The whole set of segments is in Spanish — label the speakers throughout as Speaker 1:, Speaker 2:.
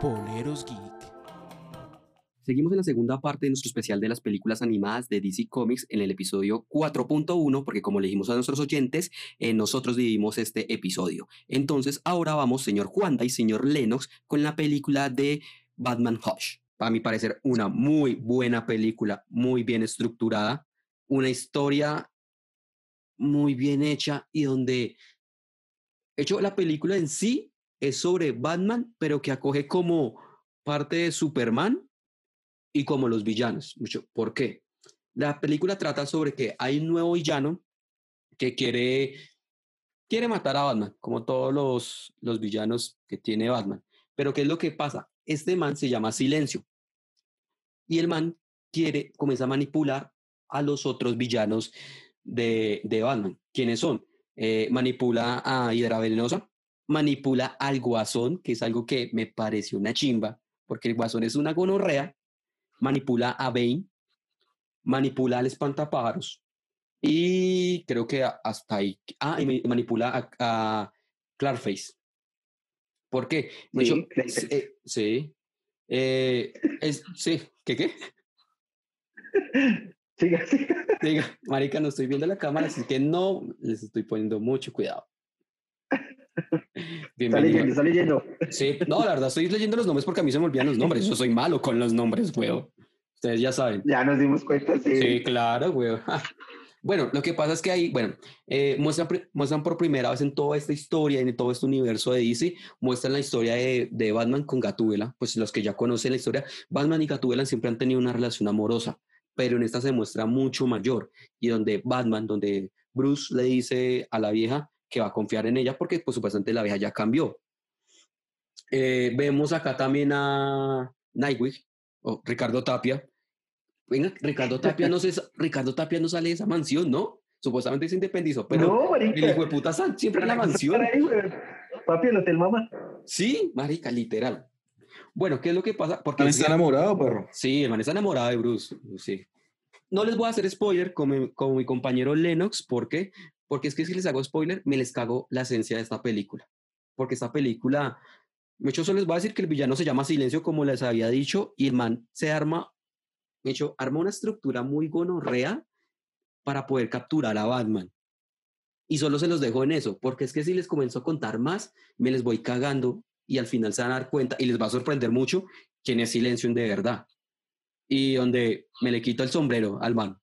Speaker 1: Poleros Geek.
Speaker 2: Seguimos en la segunda parte de nuestro especial de las películas animadas de DC Comics en el episodio 4.1, porque como le dijimos a nuestros oyentes, eh, nosotros dividimos este episodio. Entonces, ahora vamos, señor Juanda y señor Lennox, con la película de Batman Hush. Para mi parecer, una muy buena película, muy bien estructurada, una historia muy bien hecha y donde, de hecho, la película en sí es sobre Batman, pero que acoge como parte de Superman y como los villanos. Mucho. ¿Por qué? La película trata sobre que hay un nuevo villano que quiere, quiere matar a Batman, como todos los, los villanos que tiene Batman. Pero ¿qué es lo que pasa? Este man se llama Silencio. Y el man quiere, comienza a manipular a los otros villanos de, de Batman. ¿Quiénes son? Eh, manipula a Hidra Venenosa, manipula al Guasón, que es algo que me pareció una chimba, porque el Guasón es una gonorrea, manipula a Bane, manipula al espantapájaros y creo que hasta ahí. Ah, y manipula a, a Clarface. ¿Por qué?
Speaker 3: Sí,
Speaker 2: eh, sí. Eh, es, sí. ¿Qué qué?
Speaker 3: Siga, siga.
Speaker 2: Diga, marica, no estoy viendo la cámara, así que no les estoy poniendo mucho cuidado.
Speaker 3: Está leyendo, está leyendo.
Speaker 2: Sí, no, la verdad, estoy leyendo los nombres porque a mí se me olvidan los nombres. Yo soy malo con los nombres, weón. Ustedes ya saben.
Speaker 3: Ya nos dimos cuenta, sí.
Speaker 2: Sí, claro, weón. Bueno, lo que pasa es que ahí, bueno, eh, muestran, muestran por primera vez en toda esta historia, en todo este universo de DC, muestran la historia de, de Batman con Gatúbela. Pues los que ya conocen la historia, Batman y Gatúbela siempre han tenido una relación amorosa, pero en esta se muestra mucho mayor. Y donde Batman, donde Bruce le dice a la vieja que va a confiar en ella porque, pues, supuestamente la vieja ya cambió. Eh, vemos acá también a Nightwing, o Ricardo Tapia. Venga, Ricardo Tapia no se, Ricardo Tapia no sale de esa mansión, ¿no? Supuestamente se independizó, pero
Speaker 3: no, marica.
Speaker 2: el hijo de puta sal siempre en la mansión.
Speaker 3: Papi, el hotel mamá.
Speaker 2: Sí, marica, literal. Bueno, ¿qué es lo que pasa? Porque
Speaker 4: ¿Man está enamorado, perro?
Speaker 2: Sí, el man está enamorado de Bruce. Sí. No les voy a hacer spoiler como, como mi compañero Lennox, ¿por qué? Porque es que si les hago spoiler, me les cago la esencia de esta película. Porque esta película, hecho, solo les voy a decir que el villano se llama Silencio, como les había dicho, y el man se arma, de hecho, arma una estructura muy gonorrea para poder capturar a Batman. Y solo se los dejo en eso, porque es que si les comienzo a contar más, me les voy cagando y al final se van a dar cuenta y les va a sorprender mucho quién es Silencio de verdad. Y donde me le quito el sombrero al man,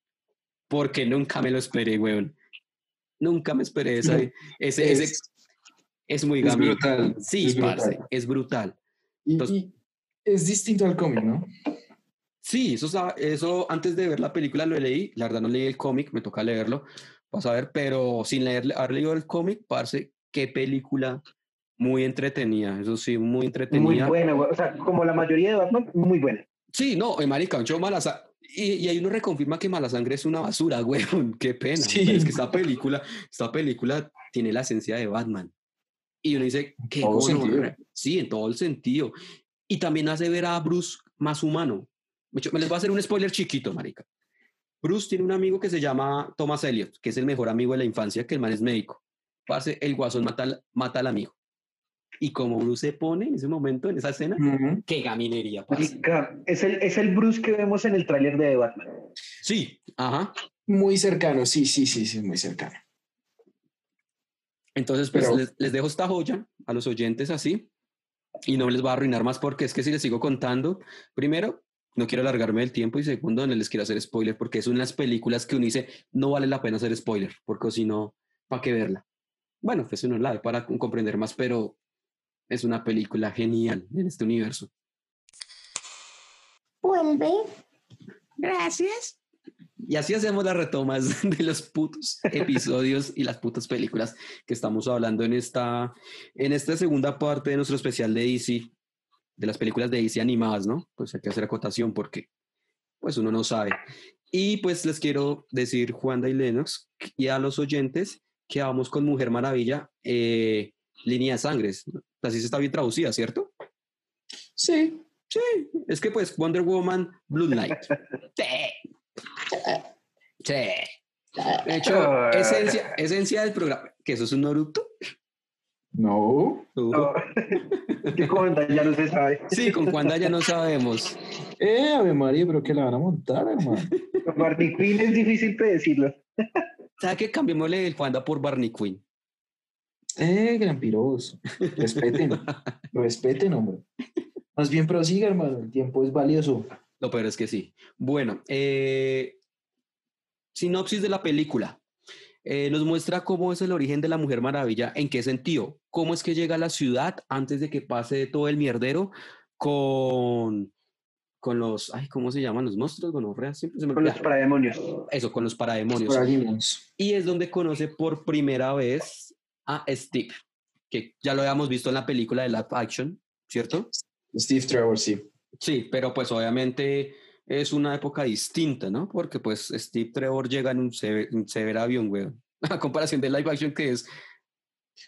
Speaker 2: porque nunca me lo esperé, weón. Nunca me esperé esa, ese, ese,
Speaker 4: Es,
Speaker 2: es muy
Speaker 4: es
Speaker 2: gamín.
Speaker 4: brutal.
Speaker 2: Sí,
Speaker 4: es
Speaker 2: parce,
Speaker 4: brutal.
Speaker 2: es Entonces-
Speaker 4: y es distinto al cómic, ¿no?
Speaker 2: Sí, eso, eso antes de ver la película lo leí, la verdad no leí el cómic, me toca leerlo, vas a ver, pero sin leer, haber leído el cómic, parce, qué película muy entretenida, eso sí, muy
Speaker 3: Muy
Speaker 2: entretenida.
Speaker 3: buena, güey. O sea, como la mayoría de Batman, muy buena.
Speaker 2: Sí, no, eh, marica, yo mala sa- y, y ahí uno reconfirma que Mala Sangre es una basura, weón, qué pena.
Speaker 4: Sí.
Speaker 2: pero es que esta película, esta película tiene la esencia de Batman. Y uno dice, qué
Speaker 4: todo.
Speaker 2: Sí, en todo el sentido. Y también hace ver a Bruce más humano. Me les voy a hacer un spoiler chiquito, marica. Bruce tiene un amigo que se llama Thomas Elliot, que es el mejor amigo de la infancia, que el man es médico. Parce, el guasón mata al, mata al amigo. Y como Bruce se pone en ese momento, en esa escena,
Speaker 4: Ujú.
Speaker 2: qué gaminería.
Speaker 3: Marica, Es el, es el Bruce que vemos en el tráiler de Batman.
Speaker 2: Sí, ajá.
Speaker 4: Muy cercano, sí, sí, sí, sí, muy cercano.
Speaker 2: Entonces, pues
Speaker 4: Pero-
Speaker 2: les, les dejo esta joya a los oyentes así y no les va a arruinar más porque es que si les sigo contando, primero, no quiero alargarme el tiempo y segundo, no les quiero hacer spoiler porque es unas películas que uno dice, no vale la pena hacer spoiler porque si no, ¿para qué verla? Bueno, pues uno la ve para comprender más, pero es una película genial en este universo.
Speaker 1: Vuelve.
Speaker 5: Gracias.
Speaker 2: Y así hacemos las retomas de los putos episodios y las putas películas que estamos hablando en esta, en esta segunda parte de nuestro especial de DC, de las películas de DC animadas, ¿no? Pues hay que hacer acotación porque pues uno no sabe. Y pues les quiero decir, Juanda y Lennox, y a los oyentes que vamos con Mujer Maravilla, eh, línea de sangres. Así se está bien traducida, ¿cierto?
Speaker 4: Sí,
Speaker 2: Sí, es que pues Wonder Woman, Blue Light. Sí. De hecho,
Speaker 3: Ah.
Speaker 2: esencia, esencia del programa, que eso es un Naruto.
Speaker 4: no.
Speaker 2: Uh,
Speaker 3: No, que con ya no se sabe.
Speaker 2: Sí, con Wanda ya no sabemos.
Speaker 4: Eh, Ave María, pero que la van a montar, hermano.
Speaker 3: Con Barney Quinn es difícil predecirlo.
Speaker 2: ¿Sabe qué? Cambiémosle el Wanda por Barney Quinn.
Speaker 4: Eh, gran piroso. Respeten. Respeten, hombre. Más bien prosiga, hermano. El tiempo es valioso.
Speaker 2: Lo peor es que sí. Bueno, eh, sinopsis de la película. Eh, nos muestra cómo es el origen de la Mujer Maravilla, en qué sentido, cómo es que llega a la ciudad antes de que pase todo el mierdero con, con los, ay, ¿cómo se llaman los monstruos? Bueno, siempre se me
Speaker 3: Con los parademonios.
Speaker 2: Eso, con los parademonios.
Speaker 4: Para Demons.
Speaker 2: Y es donde conoce por primera vez a Steve, que ya lo habíamos visto en la película de live action, ¿cierto?
Speaker 4: Steve Trevor, sí.
Speaker 2: Sí, pero pues obviamente es una época distinta, ¿no? Porque pues Steve Trevor llega en un, seve- un severo avión, güey. A comparación de live action que es...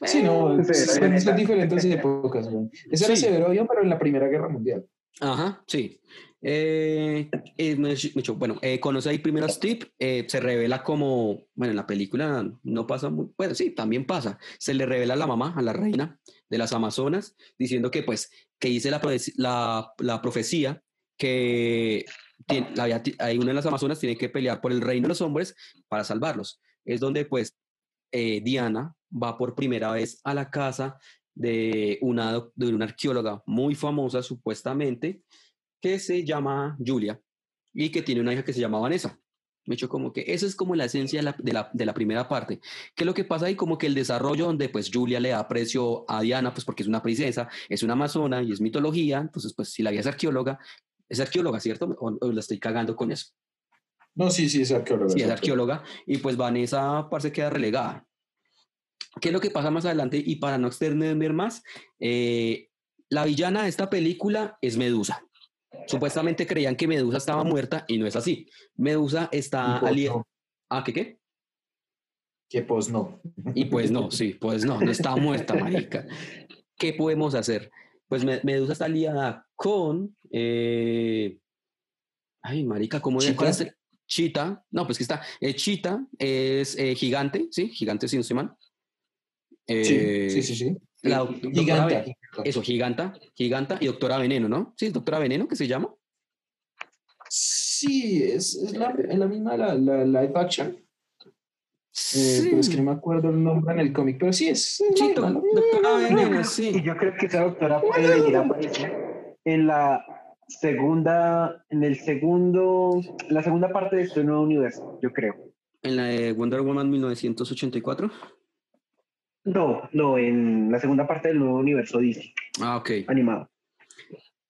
Speaker 4: Sí, no, son,
Speaker 3: la
Speaker 4: son
Speaker 3: neta.
Speaker 4: diferentes épocas. Ese era
Speaker 2: Sí.
Speaker 4: Severo Avión, pero en la Primera Guerra Mundial.
Speaker 2: Ajá, sí. Eh, eh, me- bueno, eh, conoce ahí primero a Steve, eh, se revela como, bueno, en la película no pasa muy, bueno, sí, también pasa, se le revela a la mamá, a la reina de las Amazonas, diciendo que pues, que dice la, la, la profecía que tiene- la- hay una de las Amazonas tiene que pelear por el reino de los hombres para salvarlos. Es donde pues eh, Diana va por primera vez a la casa de una, de una arqueóloga muy famosa, supuestamente, que se llama Julia y que tiene una hija que se llama Vanessa. Me hecho como que eso es como la esencia de la, de la, de la primera parte. ¿Qué es lo que pasa ahí? Como que el desarrollo donde pues Julia le da aprecio a Diana, pues porque es una princesa, es una amazona y es mitología, entonces pues si la guía es arqueóloga, es arqueóloga, ¿cierto? O, o la estoy cagando con eso.
Speaker 4: No, sí, sí, es arqueólogo.
Speaker 2: Sí, es arqueóloga. Y pues Vanessa parece queda relegada. ¿Qué es lo que pasa más adelante? Y para no extender más, eh, la villana de esta película es Medusa. Supuestamente creían que Medusa estaba muerta y no es así. Medusa está
Speaker 4: pues
Speaker 2: aliada.
Speaker 4: no,
Speaker 2: Ah, ¿qué qué?
Speaker 4: que pues no.
Speaker 2: Y pues no, sí, pues no, no está muerta, marica. ¿Qué podemos hacer? Pues Me- Medusa está aliada con... eh, Ay, marica, ¿cómo es Chita. No, pues que está. eh, Chita es eh, gigante, ¿sí? Gigante, si no mal.
Speaker 4: Sí, sí, sí, sí.
Speaker 2: La. Ve- Eso, giganta, giganta y doctora Veneno, ¿no? Sí, doctora Veneno, que se llama.
Speaker 4: Sí, es, es la, es la misma la, la live action. eh, Pero es que no me acuerdo el nombre en el cómic, pero sí, es,
Speaker 2: Sí, doctora Veneno,
Speaker 3: Y
Speaker 2: sí.
Speaker 3: yo creo que esa doctora puede venir a aparecer en la segunda, en el segundo, la segunda parte de este nuevo universo, yo creo.
Speaker 2: En la de Wonder Woman 1984.
Speaker 3: No, no, en la segunda parte del nuevo universo DC,
Speaker 2: Ah, ok.
Speaker 3: animado.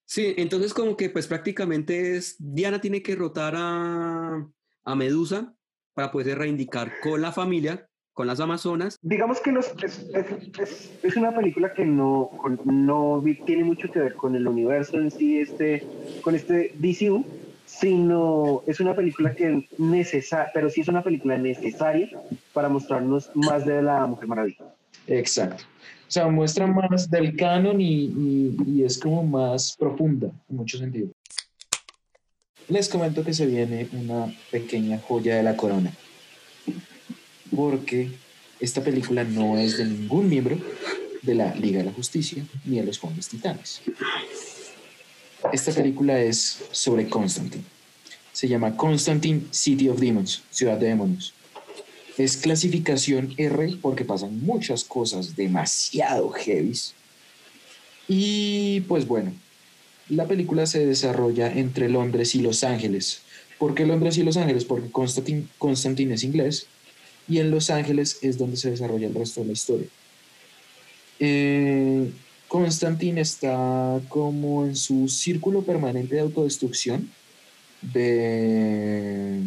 Speaker 2: Sí, entonces como que pues prácticamente es, Diana tiene que derrotar a, a Medusa para poderse reivindicar con la familia, con las Amazonas.
Speaker 3: Digamos que los- es, es- es- una película que no, no tiene mucho que ver con el universo en sí, este, con este DCU, sino es una película que necesaria, pero sí es una película necesaria para mostrarnos más de la Mujer Maravilla.
Speaker 4: Exacto. O sea, muestra más del canon y, y- y es como más profunda en muchos sentidos. Les comento que se viene una pequeña joya de la corona. Porque esta película no es de ningún miembro de la Liga de la Justicia ni de los Jóvenes Titanes. Esta película es sobre Constantine. Se llama Constantine City of Demons, Ciudad de Demonios. Es clasificación R porque pasan muchas cosas demasiado heavies. Y pues bueno, la película se desarrolla entre Londres y Los Ángeles. ¿Por qué Londres y Los Ángeles? Porque Constantine, Constantine es inglés y en Los Ángeles es donde se desarrolla el resto de la historia. Eh, Constantine está como en su círculo permanente de autodestrucción de...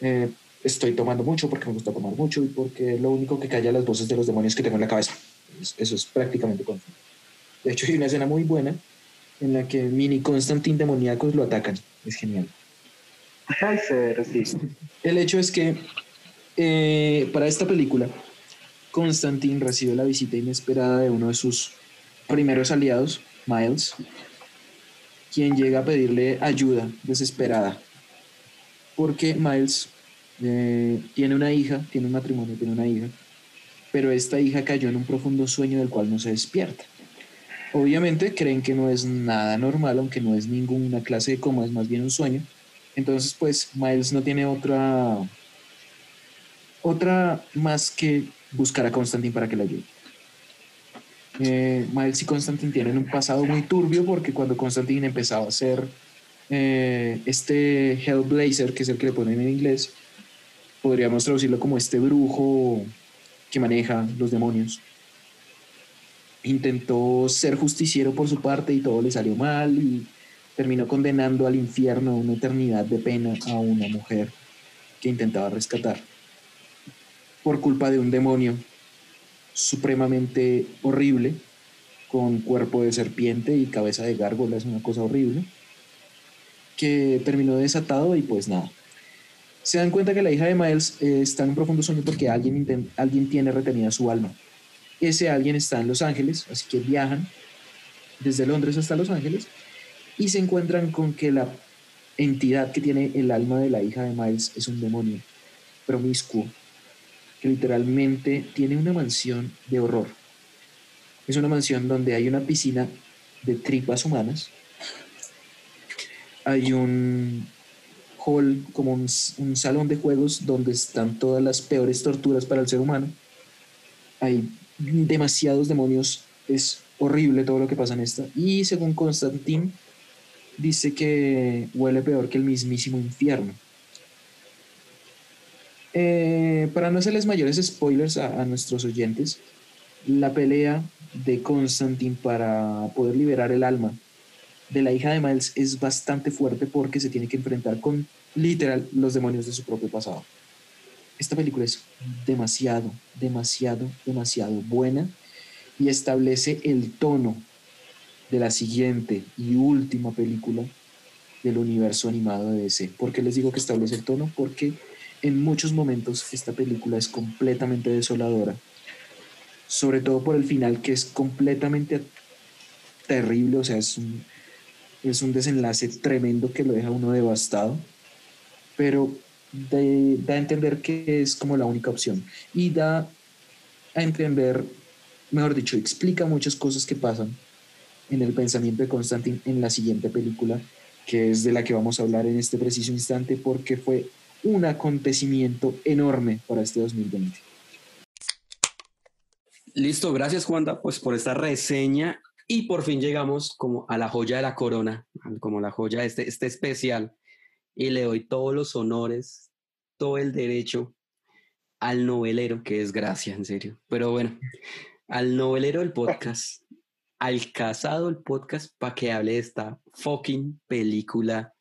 Speaker 4: eh, estoy tomando mucho porque me gusta tomar mucho y porque lo único que calla las voces de los demonios que tengo en la cabeza. Es- Eso es prácticamente Constantine. De hecho, hay una escena muy buena en la que mini Constantine demoníacos lo atacan. Es genial.
Speaker 3: Ay, sí.
Speaker 4: El hecho es que eh, para esta película, Constantine recibe la visita inesperada de uno de sus primeros aliados, Miles, quien llega a pedirle ayuda desesperada. Porque Miles eh, tiene una hija, tiene un matrimonio, tiene una hija, pero esta hija cayó en un profundo sueño del cual no se despierta. Obviamente creen que no es nada normal, aunque no es ninguna clase de coma, es más bien un sueño. Entonces, pues Miles no tiene otra otra más que buscar a Constantine para que la ayude. Eh, Miles y Constantine tienen un pasado muy turbio porque cuando Constantine empezaba a ser eh, este Hellblazer, que es el que le ponen en inglés, podríamos traducirlo como este brujo que maneja los demonios. Intentó ser justiciero por su parte y todo le salió mal y terminó condenando al infierno a una eternidad de pena a una mujer que intentaba rescatar por culpa de un demonio supremamente horrible, con cuerpo de serpiente y cabeza de gárgola, es una cosa horrible, que terminó desatado y pues nada. Se dan cuenta que la hija de Miles eh, está en un profundo sueño porque alguien, alguien tiene retenida su alma. Ese alguien está en Los Ángeles, así que viajan desde Londres hasta Los Ángeles y se encuentran con que la entidad que tiene el alma de la hija de Miles es un demonio promiscuo que literalmente tiene una mansión de horror. Es una mansión donde hay una piscina de tripas humanas, hay un como un, un, salón de juegos donde están todas las peores torturas para el ser humano, hay demasiados demonios, es horrible todo lo que pasa en esta, y según Constantine, dice que huele peor que el mismísimo infierno. Eh, para no hacerles mayores spoilers a, nuestros oyentes, la pelea de Constantine para poder liberar el alma de la hija de Miles es bastante fuerte porque se tiene que enfrentar con literal los demonios de su propio pasado. Esta película es demasiado, demasiado, demasiado buena y establece el tono de la siguiente y última película del universo animado de DC. ¿Por qué les digo que establece el tono? Porque en muchos momentos esta película es completamente desoladora, sobre todo por el final que es completamente terrible, o sea, es un, es un desenlace tremendo que lo deja uno devastado, pero da a entender que es como la única opción y da a entender, mejor dicho, explica muchas cosas que pasan en el pensamiento de Constantine en la siguiente película, que es de la que vamos a hablar en este preciso instante, porque fue un acontecimiento enorme para este 2020.
Speaker 2: Listo, gracias Juanda pues por esta reseña y por fin llegamos como a la joya de la corona, como la joya de este, este especial y le doy todos los honores, todo el derecho al novelero, que es gracia, en serio. Pero bueno, al novelero del podcast, al casado del podcast, para que hable de esta fucking película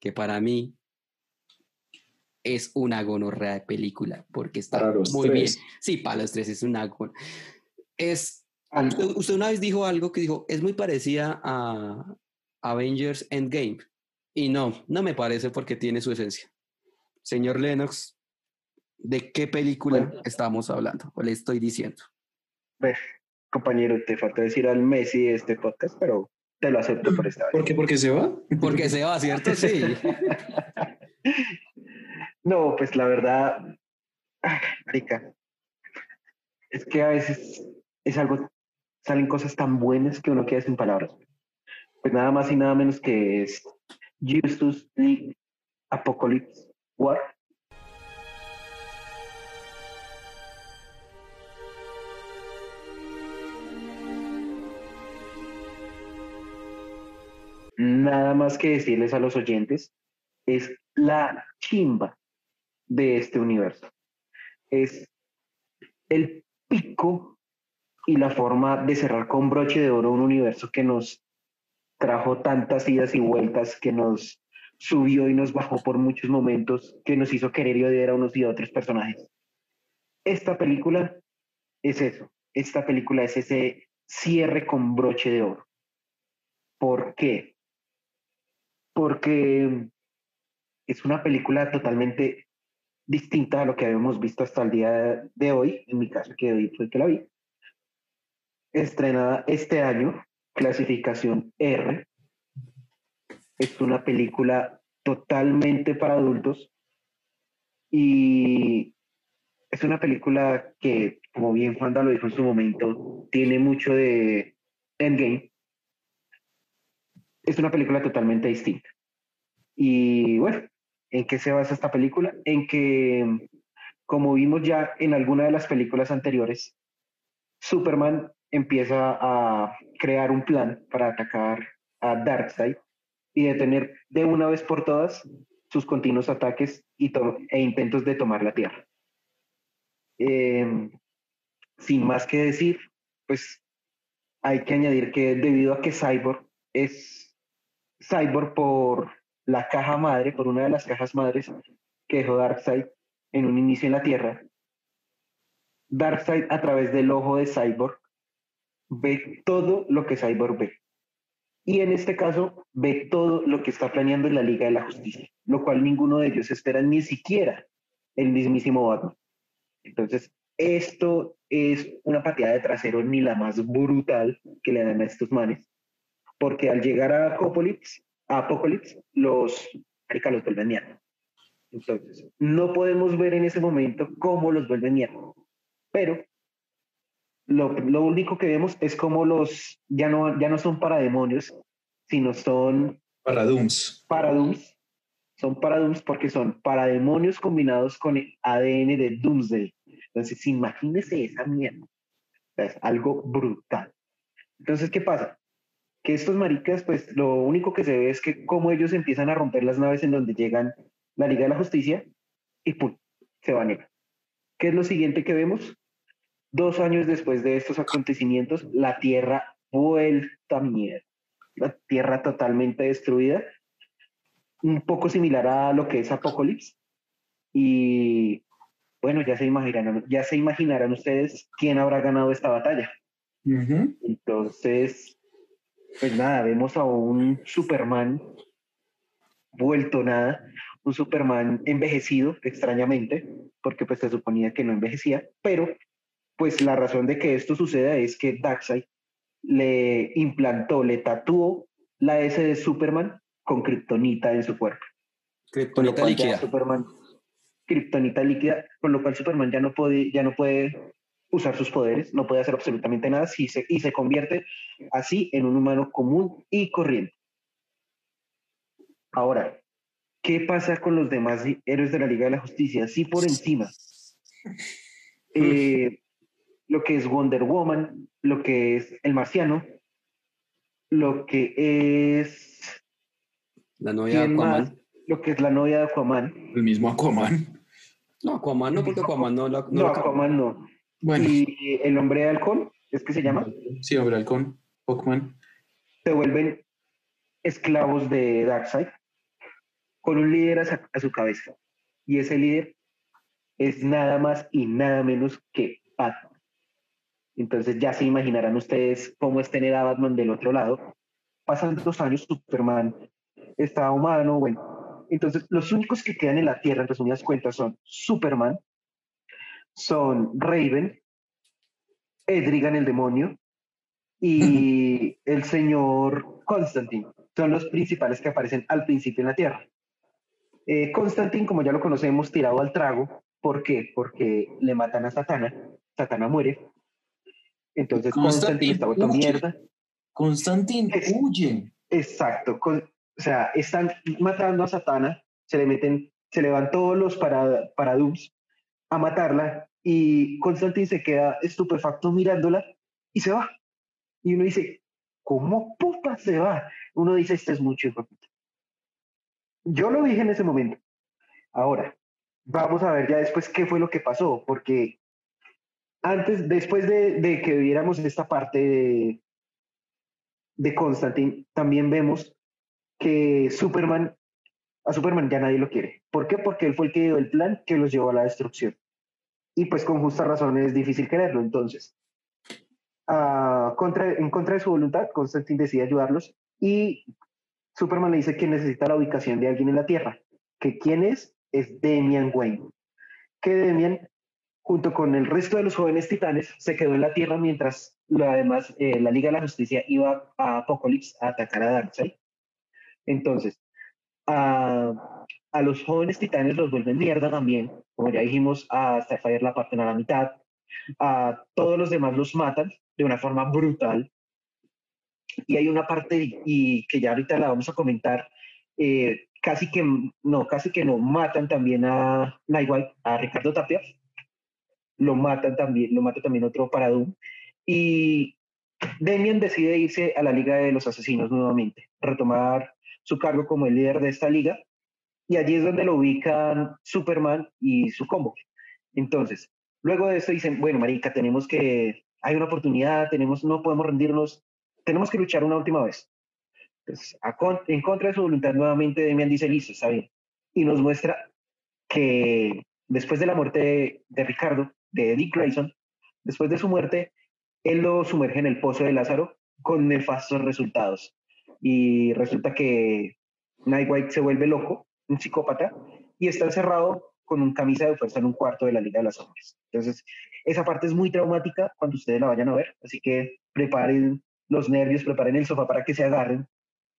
Speaker 2: que para mí es una gonorrea de película, porque está muy bien. Sí, para los tres es una Es, usted, una vez dijo algo que dijo, es muy parecida a Avengers Endgame. Y no, no me parece porque tiene su esencia. Señor Lennox, ¿de qué película estamos hablando? O le estoy diciendo.
Speaker 3: Pues, compañero, te falta decir al Messi de este podcast, pero te lo acepto por esta vez.
Speaker 4: ¿Por qué? ¿Porque se va?
Speaker 2: Porque se va, ¿cierto? Sí.
Speaker 3: No, pues la verdad, marica, es que a veces es algo, salen cosas tan buenas que uno queda sin palabras. Pues nada más y nada menos que es Justus League Apocalypse War. Nada más que decirles a los oyentes, es la chimba de este universo. Es el pico y la forma de cerrar con broche de oro un universo que nos trajo tantas idas y vueltas, que nos subió y nos bajó por muchos momentos, que nos hizo querer y odiar a unos y a otros personajes. Esta película es eso. Esta película es ese cierre con broche de oro. ¿Por qué? Porque es una película totalmente distinta a lo que habíamos visto hasta el día de hoy, en mi caso que hoy fue que la vi. Estrenada este año, clasificación R. Es una película totalmente para adultos y es una película que, como bien Juan lo dijo en su momento, tiene mucho de Endgame. Es una película totalmente distinta. Y bueno, ¿en qué se basa esta película? En que, como vimos ya en alguna de las películas anteriores, Superman empieza a crear un plan para atacar a Darkseid y detener de una vez por todas sus continuos ataques y e intentos de tomar la Tierra. Em, sin más que decir, pues hay que añadir que debido a que Cyborg es Cyborg por la caja madre, por una de las cajas madres que dejó Darkseid en un inicio en la Tierra, Darkseid a través del ojo de Cyborg ve todo lo que Cyborg ve. Y en este caso ve todo lo que está planeando en la Liga de la Justicia, lo cual ninguno de ellos espera, ni siquiera el mismísimo Batman. Entonces, esto es una pateada de trasero ni la más brutal que le dan a estos manes, porque al llegar a Apocalypse, a Apocalypse los, los vuelven mierda. Entonces, no podemos ver en ese momento cómo los vuelven mierda, pero lo, único que vemos es cómo los ya no, ya no son parademonios, sino son
Speaker 4: paradums.
Speaker 3: Paradums. Son paradums porque son parademonios combinados con el ADN de Doomsday. Entonces, imagínese esa mierda. es algo brutal. Entonces, ¿qué pasa? Que estos maricas, pues lo único que se ve es que cómo ellos empiezan a romper las naves en donde llegan la Liga de la Justicia y ¡pum! se van a ¿Qué es lo siguiente que vemos? Dos años después de estos acontecimientos, la Tierra vuelta a mierda. La Tierra totalmente destruida. Un poco similar a lo que es Apocalipsis. Y bueno, ya se imaginarán, ya se imaginarán ustedes quién habrá ganado esta batalla. Entonces, pues nada, vemos a un Superman vuelto nada, un Superman envejecido extrañamente, porque pues se suponía que no envejecía, pero pues la razón de que esto suceda es que Darkseid le implantó, le tatuó la S de Superman con kriptonita en su cuerpo.
Speaker 2: Kriptonita líquida.
Speaker 3: Superman, kriptonita líquida, con lo cual Superman ya no puede, ya no puede usar sus poderes, no puede hacer absolutamente nada y se, y se convierte así en un humano común y corriente. Ahora, ¿qué pasa con los demás héroes de la Liga de la Justicia? Sí, por encima. Eh, lo que es Wonder Woman, lo que es El Marciano, lo que es...
Speaker 2: La novia de Aquaman.
Speaker 3: Lo que es la novia de Aquaman.
Speaker 4: El mismo Aquaman.
Speaker 2: No, Aquaman no, porque Aquaman no...
Speaker 3: no, no Aquaman no. Bueno. Y el hombre de halcón, ¿es que se llama?
Speaker 4: Sí, hombre de halcón, Aquaman.
Speaker 3: Se vuelven esclavos de Darkseid con un líder a, a su cabeza. Y ese líder es nada más y nada menos que Batman. Entonces ya se imaginarán ustedes cómo es tener a Batman del otro lado. Pasan dos años, Superman está humano, bueno. Entonces los únicos que quedan en la Tierra, en resumidas cuentas, son Superman, son Raven, Edrigan el demonio y el señor Constantine. Son los principales que aparecen al principio en la Tierra. Eh, Constantine, como ya lo conocemos, tirado al trago. ¿Por qué? Porque le matan a Satana. Satana muere entonces Constantine está vuelto mierda.
Speaker 4: Constantine huye.
Speaker 3: Exacto. o sea, están matando a Satana, se le meten, se le van todos los para, paradums a matarla y Constantine se queda estupefacto mirándola y se va. Y uno dice, ¿cómo puta se va? Uno dice, esto es mucho, hijo Yo lo dije en ese momento. Ahora, vamos a ver ya después qué fue lo que pasó, porque antes, después de, que viéramos esta parte de, Constantine, también vemos que Superman, a Superman ya nadie lo quiere. ¿Por qué? Porque él fue el que dio el plan que los llevó a la destrucción. Y pues con justa razón es difícil quererlo. Entonces, en contra de su voluntad, Constantine decide ayudarlos y Superman le dice que necesita la ubicación de alguien en la Tierra. ¿Que quién es? Es Damian Wayne. Que Damian junto con el resto de los jóvenes titanes, se quedó en la Tierra mientras además eh, la Liga de la Justicia iba a Apocalypse a atacar a Darkseid. Entonces, a los jóvenes titanes los vuelven mierda también. Como ya dijimos, a Starfire la parten a la mitad. A todos los demás los matan de una forma brutal. Y hay una parte, y que ya ahorita la vamos a comentar, eh, casi que no, casi que no, matan también a Nightwhite, a Ricardo Tapia. Lo matan también, lo mata también otro para Doom. Y Demian decide irse a la Liga de los Asesinos nuevamente, retomar su cargo como el líder de esta liga. Y allí es donde lo ubican Superman y su combo. Entonces, luego de eso dicen, bueno, Marica, tenemos que, hay una oportunidad, tenemos, no podemos rendirnos, tenemos que luchar una última vez. Entonces, en contra de su voluntad, nuevamente Demian dice, listo, está bien. Y nos muestra que después de la muerte de Ricardo, de Dick Grayson, después de su muerte, él lo sumerge en el pozo de Lázaro con nefastos resultados. Y resulta que Nightwhite se vuelve loco, un psicópata, y está encerrado con un camisa de fuerza en un cuarto de la Liga de las Sombras. Entonces, esa parte es muy traumática cuando ustedes la vayan a ver, así que preparen los nervios, preparen el sofá para que se agarren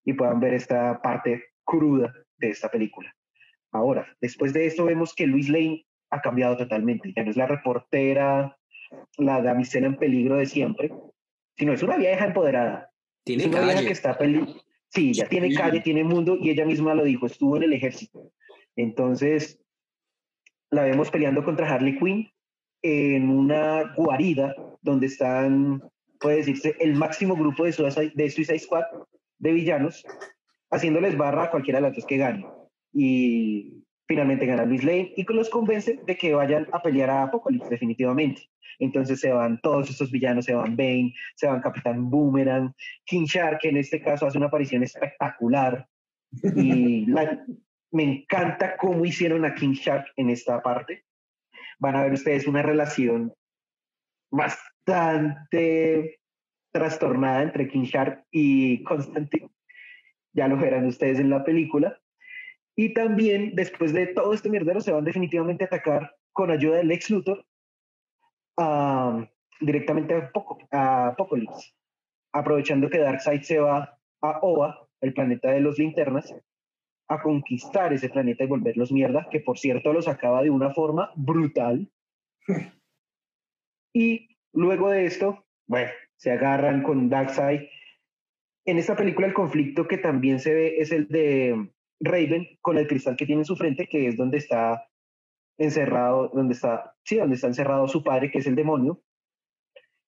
Speaker 3: y puedan ver esta parte cruda de esta película. Ahora, después de esto vemos que Luis Lane ha cambiado totalmente, ya no es la reportera la damisela en peligro de siempre, sino es una vieja empoderada.
Speaker 2: Tiene
Speaker 3: es una
Speaker 2: calle.
Speaker 3: vieja que está peli Sí, ya tiene
Speaker 2: Sí.
Speaker 3: calle, tiene mundo y ella misma lo dijo, estuvo en el ejército. Entonces, la vemos peleando contra Harley Quinn en una guarida donde están, puede decirse, el máximo grupo de Suicide, de Suicide Squad de villanos, haciéndoles barra a cualquiera de las dos que gane. Y finalmente gana Luis Lane y los convence de que vayan a pelear a Apocalypse definitivamente. Entonces se van todos estos villanos, se van Bane, se van Capitán Boomerang, King Shark, que en este caso hace una aparición espectacular. Y me encanta cómo hicieron a King Shark en esta parte. Van a ver ustedes una relación bastante trastornada entre King Shark y Constantine. Ya lo verán ustedes en la película. Y también, después de todo este mierdero, se van definitivamente a atacar con ayuda del ex Luthor a- directamente a, Poco, a Apocalypse, aprovechando que Darkseid se va a Ova, el planeta de los linternas, a conquistar ese planeta y volverlos mierda, que por cierto los acaba de una forma brutal. y luego de esto, bueno, se agarran con Darkseid. En esta película el conflicto que también se ve es el de Raven con el cristal que tiene en su frente, que es donde está encerrado, donde está, sí, donde está encerrado su padre, que es el demonio,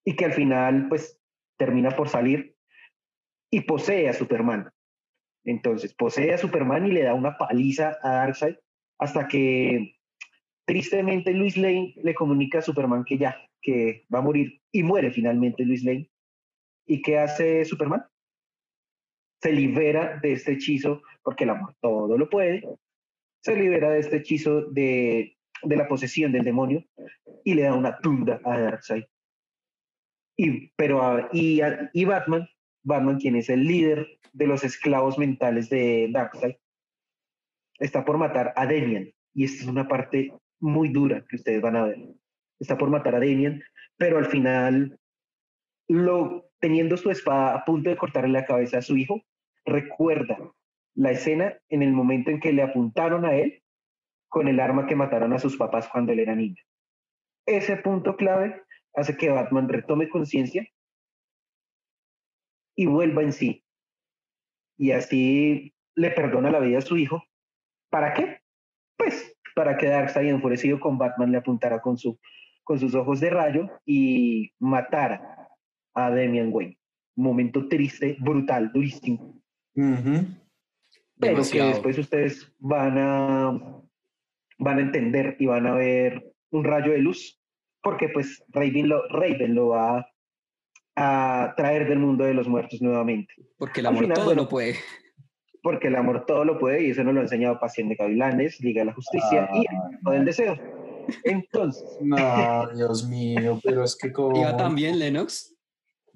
Speaker 3: y que al final, pues, termina por salir y posee a Superman. Entonces, posee a Superman y le da una paliza a Darkseid hasta que, tristemente, Luis Lane le comunica a Superman que ya, que va a morir y muere finalmente Luis Lane. ¿Y qué hace Superman? Se libera de este hechizo, porque el amor todo lo puede, se libera de este hechizo de, de la posesión del demonio y le da una tunda a Darkseid. Y, pero, a- y, y Batman, Batman, quien es el líder de los esclavos mentales de Darkseid, está por matar a Damian. Y esta es una parte muy dura que ustedes van a ver. Está por matar a Damian, pero al final, lo, teniendo su espada a punto de cortarle la cabeza a su hijo, recuerda la escena en el momento en que le apuntaron a él con el arma que mataron a sus papás cuando él era niño. Ese punto clave hace que Batman retome conciencia y vuelva en sí. Y así le perdona la vida a su hijo. ¿Para qué? Pues para que Darkseid enfurecido con Batman le apuntara con, su, con sus ojos de rayo y matara a Damian Wayne. Momento triste, brutal, durísimo.
Speaker 4: Ujú.
Speaker 3: Pero que después ustedes van a, van a entender y van a ver un rayo de luz, porque pues Raven lo, Raven lo va a traer del mundo de los muertos nuevamente.
Speaker 2: Porque el amor
Speaker 3: final,
Speaker 2: todo
Speaker 3: bueno,
Speaker 2: lo puede.
Speaker 3: Porque el amor todo lo puede y eso nos lo ha enseñado Pasión de Gavilanes, Liga de la Justicia y el Campo del Deseo. Entonces,
Speaker 4: No, Dios mío, pero es que como...
Speaker 2: Iba también Lennox.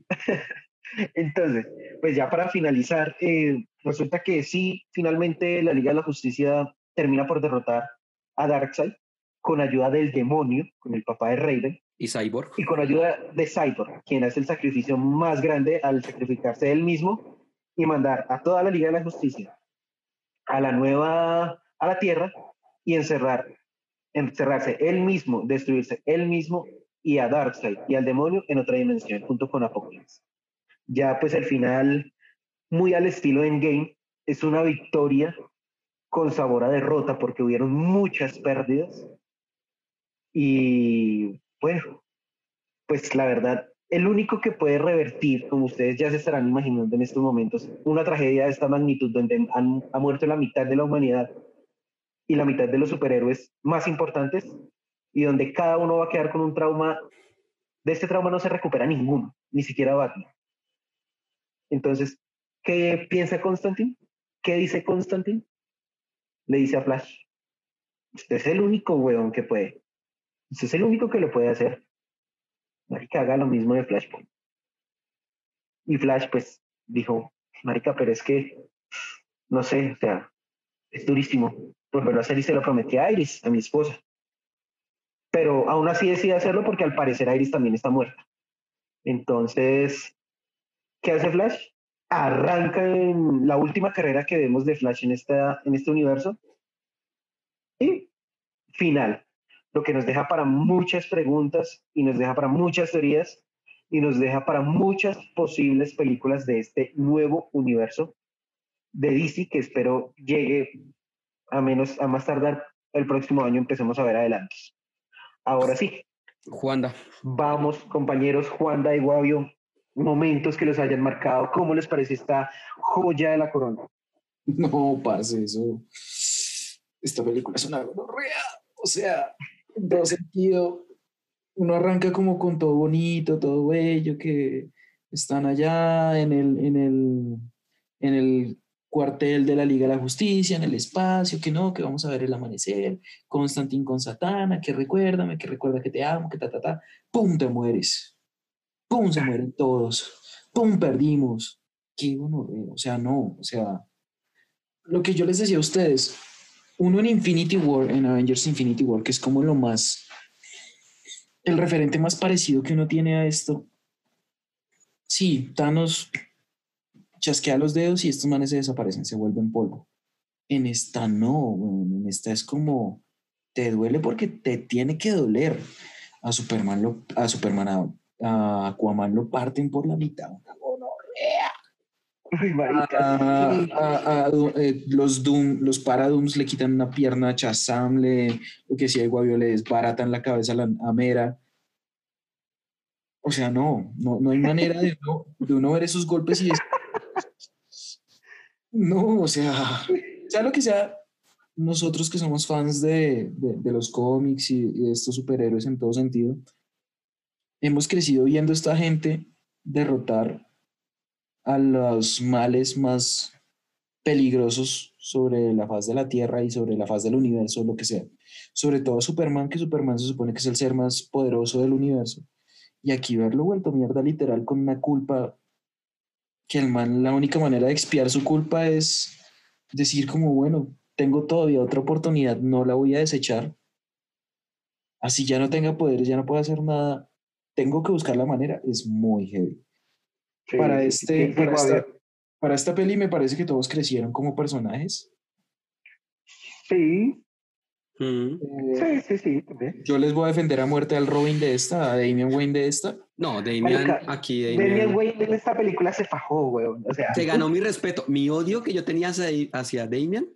Speaker 3: Entonces, pues ya para finalizar, eh, resulta que sí, finalmente la Liga de la Justicia termina por derrotar a Darkseid con ayuda del demonio, con el papá de Raven,
Speaker 2: Y Cyborg.
Speaker 3: y con ayuda de Cyborg, quien hace el sacrificio más grande al sacrificarse él mismo y mandar a toda la Liga de la Justicia a la nueva a la Tierra y encerrar, encerrarse él mismo, destruirse él mismo y a Darkseid y al demonio en otra dimensión junto con Apocalypse. Ya pues el final, muy al estilo Endgame, es una victoria con sabor a derrota porque hubieron muchas pérdidas. Y bueno, pues la verdad, el único que puede revertir, como ustedes ya se estarán imaginando en estos momentos, una tragedia de esta magnitud donde han, ha muerto la mitad de la humanidad y la mitad de los superhéroes más importantes y donde cada uno va a quedar con un trauma, de este trauma no se recupera ninguno, ni siquiera Batman. Entonces, ¿qué piensa Constantine? ¿Qué dice Constantine? Le dice a Flash, usted es el único weón que puede. Usted es el único que lo puede hacer. Marica, haga lo mismo de Flashpoint. Y Flash, pues, dijo, Marica, pero es que, no sé, o sea, es durísimo volverlo a hacer y se lo prometí a Iris, a mi esposa. Pero aún así decide hacerlo porque al parecer Iris también está muerta. Entonces, ¿qué hace Flash? Arranca en la última carrera que vemos de Flash en, esta, en este universo. Y final, lo que nos deja para muchas preguntas y nos deja para muchas teorías y nos deja para muchas posibles películas de este nuevo universo de DC que espero llegue a menos a más tardar el próximo año empecemos a ver adelante. Ahora sí,
Speaker 2: Juanda.
Speaker 3: vamos compañeros Juanda y Guavio, momentos que los hayan marcado, ¿cómo les parece esta joya de la corona?
Speaker 4: No, parce, eso. Esta película es una gonorrea. O sea, en todo sentido, uno arranca como con todo bonito, todo bello, que están allá en el, en el, en el cuartel de la Liga de la Justicia, en el espacio, que no, que vamos a ver el amanecer, Constantín con Satana, que recuérdame, que recuerda que te amo, que ta, ta, ta, pum, te mueres, pum, se mueren todos, pum, perdimos, qué gonorrea, o sea, no, o sea, lo que yo les decía a ustedes, uno en Infinity War, en Avengers Infinity War, que es como lo más, el referente más parecido que uno tiene a esto, sí, Thanos chasquea los dedos y estos manes se desaparecen, se vuelven polvo. En esta no, en esta es como, te duele porque te tiene que doler. A Superman, lo, a Superman, a, a Aquaman lo parten por la mitad, una gonorrea.
Speaker 3: Ay, marica.
Speaker 4: A-
Speaker 3: sí.
Speaker 4: a- a Du- eh, los Doom, los Paradooms le quitan una pierna a Shazam, le, lo que decía Guavio, le desbaratan la cabeza a, la, Mera. O sea, no, no, no hay manera de uno, de uno ver esos golpes y decir, no, o sea, sea lo que sea, nosotros que somos fans de, de- de los cómics y, y de estos superhéroes en todo sentido, hemos crecido viendo esta gente derrotar a los males más peligrosos sobre la faz de la Tierra y sobre la faz del universo, lo que sea. Sobre todo Superman, que Superman se supone que es el ser más poderoso del universo. Y aquí verlo vuelto mierda literal con una culpa que el man, la única manera de expiar su culpa es decir como, bueno, tengo todavía otra oportunidad, no la voy a desechar. Así ya no tenga poderes, ya no puedo hacer nada. Tengo que buscar la manera. Es muy heavy
Speaker 3: Sí,
Speaker 4: para, este,
Speaker 3: sí,
Speaker 4: para, esta, para esta peli me parece que todos crecieron como personajes.
Speaker 3: Sí,
Speaker 2: Mm.
Speaker 4: Eh,
Speaker 3: sí, sí, sí, también.
Speaker 4: Yo les voy a defender a muerte al Robin de esta, a Damian Wayne de esta.
Speaker 2: No, Damian,
Speaker 3: Marica,
Speaker 2: aquí
Speaker 3: Damian
Speaker 2: Damian,
Speaker 3: Wayne en esta película se fajó, weón. O sea,
Speaker 2: se ganó mi respeto. Mi odio que yo tenía hacia, hacia Damian,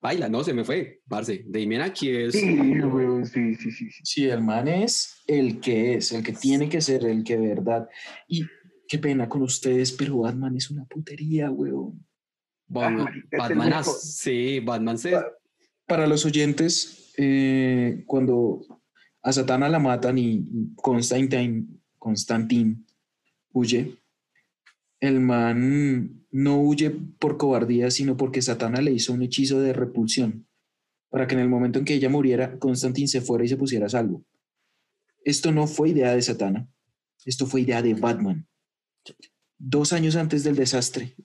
Speaker 2: baila, no, se me fue, parce. Damian aquí es...
Speaker 3: Sí, weón, sí, sí, sí. sí.
Speaker 4: Sí, el man es el que es, el que tiene que ser, el que verdad. Y qué pena con ustedes, pero Batman es una putería, weón.
Speaker 2: Batman,
Speaker 3: el
Speaker 2: Batman, sí, Batman se...
Speaker 4: Para los oyentes, eh, cuando a Satana la matan y y Constantine, Constantine huye, el man no huye por cobardía, sino porque Satana le hizo un hechizo de repulsión para que en el momento en que ella muriera, Constantine se fuera y se pusiera a salvo. Esto no fue idea de Satana, esto fue idea de Batman. Dos años antes del desastre,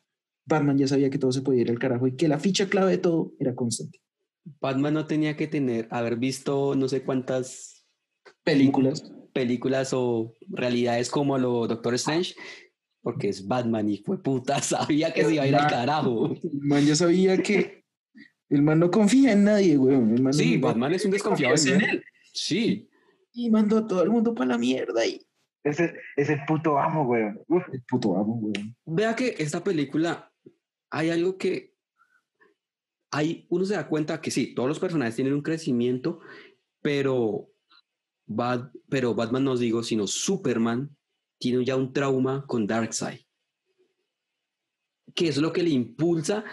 Speaker 4: Batman ya sabía que todo se podía ir al carajo y que la ficha clave de todo era Constantine.
Speaker 2: Batman no tenía que tener, haber visto no sé cuántas
Speaker 4: Películas.
Speaker 2: películas o realidades como lo Doctor Strange, porque es Batman y fue puta, sabía que se iba a ir al carajo.
Speaker 4: El man ya sabía que El man no confía en nadie. El no-
Speaker 2: Sí, Batman es un desconfiado
Speaker 4: en él.
Speaker 2: Sí,
Speaker 4: Y mandó a todo el mundo para la mierda y
Speaker 3: Ese, ese puto amo, weón. Uf,
Speaker 4: el puto amo, weón.
Speaker 2: Vea que esta película hay algo que hay, uno se da cuenta que sí, todos los personajes tienen un crecimiento, pero, Bat- pero Batman no digo, sino Superman tiene ya un trauma con Darkseid. Que es lo que le impulsa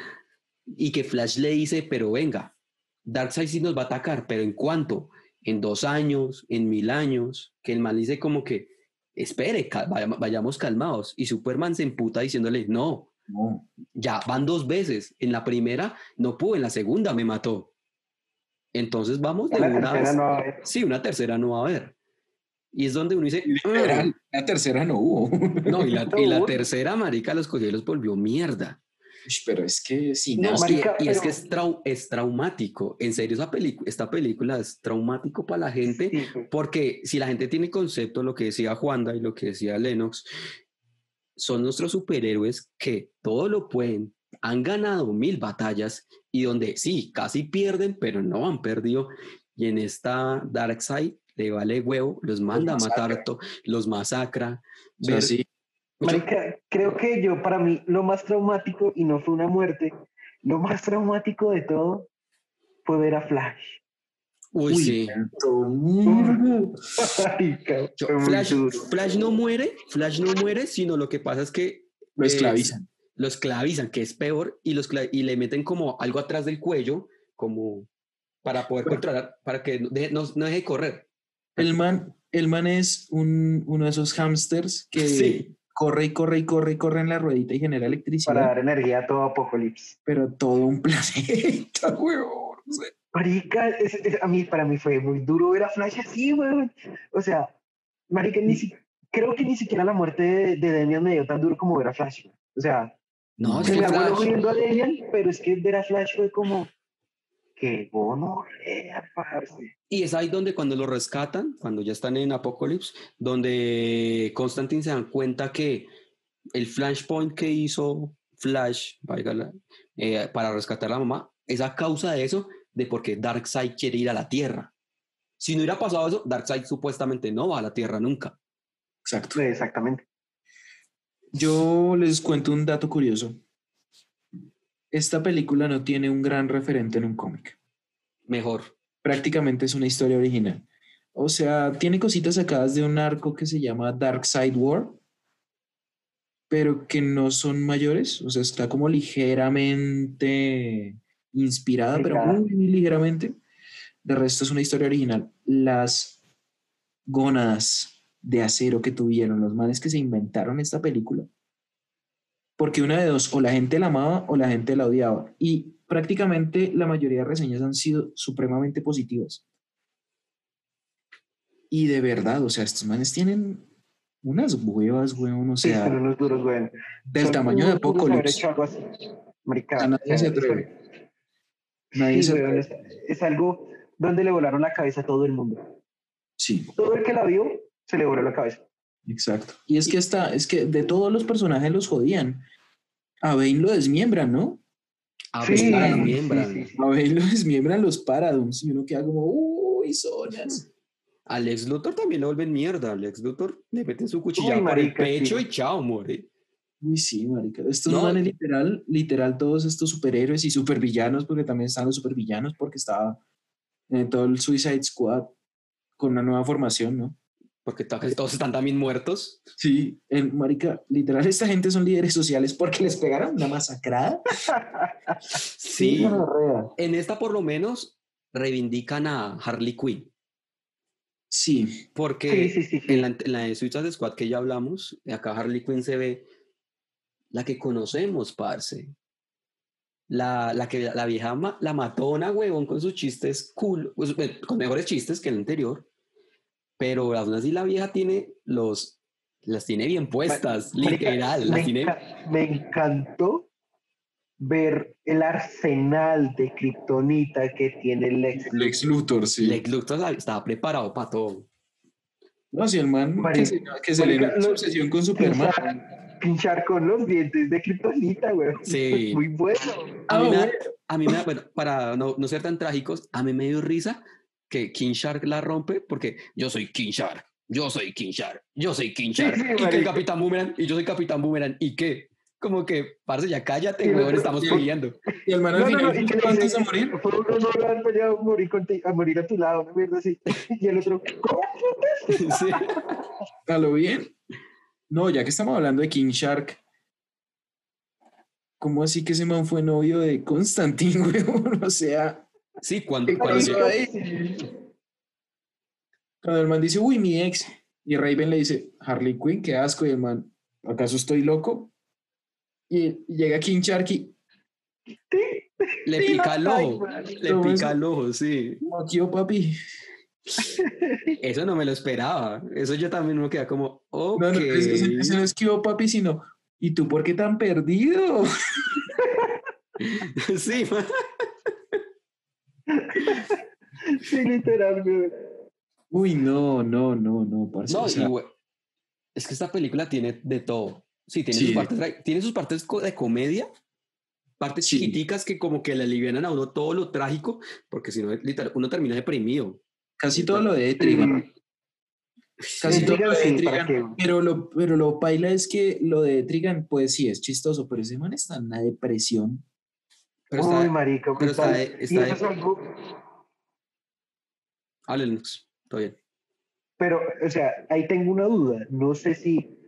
Speaker 2: y que Flash le dice, pero venga, Darkseid sí nos va a atacar, pero ¿en cuánto? ¿En dos años? ¿En mil años? Que el mal dice como que, espere, cal- vaya- vayamos calmados. Y Superman se emputa diciéndole, no,
Speaker 4: No.
Speaker 2: ya van dos veces. En la primera no pude, en la segunda me mató. Entonces vamos de una vez.
Speaker 3: no.
Speaker 2: Sí, una tercera no va a haber. Y es donde uno dice,
Speaker 4: Literal, la tercera no hubo.
Speaker 2: No, y la, y la
Speaker 3: No.
Speaker 2: tercera, marica, los cogió y los volvió mierda.
Speaker 4: Pero es que sí,
Speaker 3: No,
Speaker 4: no.
Speaker 2: Y-
Speaker 3: marica,
Speaker 2: y, es que es, trau- es traumático. En serio, esa esta película es traumático para la gente. Porque si la gente tiene concepto, lo que decía Juanda y lo que decía Lennox, son nuestros superhéroes que todo lo pueden, han ganado mil batallas y donde sí, casi pierden, pero no han perdido. Y en esta Darkseid le vale huevo, los manda a matar, los masacra.
Speaker 4: O sea,
Speaker 2: Ver-
Speaker 4: sí,
Speaker 3: Marica, creo que yo, para mí, lo más traumático, y no fue una muerte, lo más traumático de todo fue ver a Flash.
Speaker 2: Uy, sí. Yo- Flash. Flash no muere, Flash no muere, sino lo que pasa es que
Speaker 4: Lo
Speaker 2: eh,
Speaker 4: esclavizan.
Speaker 2: lo esclavizan, que es peor, y, los, y le meten como algo atrás del cuello, como para poder
Speaker 4: Bueno.
Speaker 2: controlar, para que no deje, no, no deje de correr.
Speaker 4: El man, el man es un, uno de esos hamsters que
Speaker 2: Sí.
Speaker 4: corre y corre y corre y corre en la ruedita y genera electricidad.
Speaker 3: Para dar energía a todo Apocalipsis.
Speaker 4: Pero todo un planeta, sea,
Speaker 3: Marica, es- es- a mí, para mí fue muy duro ver a Flash así, weón. O sea, Marica, ni si- creo que ni siquiera la muerte de, de Damian me dio tan duro como ver a Flash. weón. O sea,
Speaker 2: No, es
Speaker 3: se
Speaker 2: que
Speaker 3: me abuelo viendo a Damian, pero es que ver a Flash fue como, que gonorrea, parce.
Speaker 2: y es ahí donde cuando lo rescatan, cuando ya están en Apocalypse, donde Constantine se dan cuenta que el flashpoint que hizo Flash eh, para rescatar a la mamá es a causa de eso, de porque Darkseid quiere ir a la Tierra. Si no hubiera pasado eso, Darkseid supuestamente no va a la Tierra nunca.
Speaker 4: exacto.
Speaker 3: Exactamente.
Speaker 4: Yo les cuento un dato curioso. Esta película no tiene un gran referente en un cómic.
Speaker 2: Mejor.
Speaker 4: Prácticamente es una historia original. O sea, tiene cositas sacadas de un arco que se llama Dark Side War, pero que no son mayores. O sea, está como ligeramente inspirada, pero muy ligeramente. De resto es una historia original. Las gónadas de acero que tuvieron los manes que se inventaron esta película. Porque una de dos, o la gente la amaba o la gente la odiaba. Y prácticamente la mayoría de reseñas han sido supremamente positivas. Y de verdad, o sea, estos manes tienen unas huevas, weón, o
Speaker 3: Sí,
Speaker 4: sea,
Speaker 3: son unos duros, güey.
Speaker 4: del
Speaker 3: Son
Speaker 4: tamaño de
Speaker 3: unos duros haber
Speaker 4: Apocalypse.
Speaker 3: hecho algo así. Marica,
Speaker 4: O sea, nadie se atreve. Nadie
Speaker 3: sí,
Speaker 4: se
Speaker 3: weón,
Speaker 4: atreve.
Speaker 3: es, es algo donde le volaron la cabeza a todo el mundo.
Speaker 4: Sí,
Speaker 3: Todo el que la vio se le voló la cabeza.
Speaker 4: Exacto. Y es que está, es que de todos los personajes los jodían. A Bane lo desmiembran, ¿no?
Speaker 2: A
Speaker 3: Sí,
Speaker 2: la
Speaker 3: sí,
Speaker 2: desmiembran.
Speaker 3: sí, sí.
Speaker 4: A Bane lo desmiembran los Paradums y uno queda como, uy, zonas.
Speaker 2: A Lex Luthor también lo vuelven mierda. A Lex Luthor le meten su cuchilla por el pecho y chao, more.
Speaker 4: Uy, sí, marica. Estos
Speaker 2: No.
Speaker 4: manes literal, literal, todos estos superhéroes y supervillanos, porque también están los supervillanos, porque estaba en todo el Suicide Squad con una nueva formación, ¿no?
Speaker 2: Porque to- todos están también muertos.
Speaker 4: Sí, en, marica, literal, esta gente son líderes sociales porque les pegaron una masacrada.
Speaker 2: Sí. En esta por lo menos reivindican a Harley Quinn.
Speaker 4: Sí,
Speaker 2: Porque
Speaker 3: Sí, sí, sí, sí.
Speaker 2: en la, en la de Suicide Squad que ya hablamos, acá Harley Quinn se ve la que conocemos, parce. La, la que la vieja ma- la matona, huevón, con sus chistes cool, pues, eh, con mejores chistes que el anterior. Pero aún así la vieja tiene los, las tiene bien puestas,
Speaker 3: Marica,
Speaker 2: literal, las
Speaker 3: me,
Speaker 2: tiene.
Speaker 3: enca- me encantó ver el arsenal de kriptonita que tiene Lex.
Speaker 4: Lex Luthor, sí.
Speaker 2: Lex Luthor estaba preparado para todo.
Speaker 4: no, sí, el man que se, que se le metió su obsesión con Superman.
Speaker 3: King Shark con los dientes de kriptonita, güey.
Speaker 2: Sí.
Speaker 3: Muy bueno.
Speaker 2: A mí,
Speaker 4: Ah,
Speaker 2: me da- a mí me da- bueno, para no, no ser tan trágicos, a mí me dio risa que King Shark la rompe porque yo soy King Shark, yo soy King Shark, yo soy King
Speaker 3: Sí,
Speaker 2: Shark,
Speaker 3: sí,
Speaker 2: y que el. Capitán Boomerang, y yo soy Capitán Boomerang, ¿y qué? Como que, parce, ya cállate, weón,
Speaker 3: otro-
Speaker 2: estamos peleando.
Speaker 4: Y el man al
Speaker 3: No, no,
Speaker 4: final,
Speaker 3: no, y que le
Speaker 4: antes de morir,
Speaker 3: fue un honor haber peleado a morir, conti- a morir a tu lado, una mierda así. Y el otro, ¿cómo?
Speaker 2: Sí.
Speaker 4: a lo bien. No, ya que estamos hablando de King Shark, ¿cómo así que ese man fue novio de Constantine, weón? O sea,
Speaker 2: Sí, cuando,
Speaker 4: ¿qué
Speaker 2: cuando
Speaker 4: ahí? El man dice, uy, mi ex, y Raven le dice, Harley Quinn, qué asco, y el man, ¿acaso estoy loco? Y, llega King Shark y,
Speaker 2: le
Speaker 4: Sí,
Speaker 2: pica el ojo, le pica
Speaker 4: eso.
Speaker 2: el ojo, sí.
Speaker 4: aquí, oh, papi.
Speaker 2: Eso no me lo esperaba. Eso yo también me queda como, ok.
Speaker 4: No, no, ese- ese no es que, oh, papi, sino, ¿y tú por qué tan perdido?
Speaker 2: sí, ma-
Speaker 3: Sí, literal, güey.
Speaker 4: Uy, no, no, no, no, parce.
Speaker 2: No,
Speaker 4: o sea,
Speaker 2: y güey, es que esta película tiene de todo. Sí, tiene,
Speaker 4: Sí.
Speaker 2: Sus, partes, tiene sus partes de comedia, partes
Speaker 4: Sí.
Speaker 2: chiquiticas que como que le alivianan a uno todo lo trágico, porque si no, literal, uno termina deprimido.
Speaker 4: casi todo lo de Etrigan. Casi todo lo de
Speaker 3: sí, ¿para
Speaker 4: Etrigan.
Speaker 3: qué?
Speaker 4: Pero lo, pero lo paila es que lo de Etrigan, pues sí, es chistoso, pero ese man está en una depresión.
Speaker 2: Pero
Speaker 3: Uy,
Speaker 2: está,
Speaker 3: marica,
Speaker 2: pero está,
Speaker 3: Y
Speaker 2: está
Speaker 3: eso es
Speaker 2: de-
Speaker 3: algo,
Speaker 2: háblenos, todo bien.
Speaker 3: pero, o sea, ahí tengo una duda. No sé si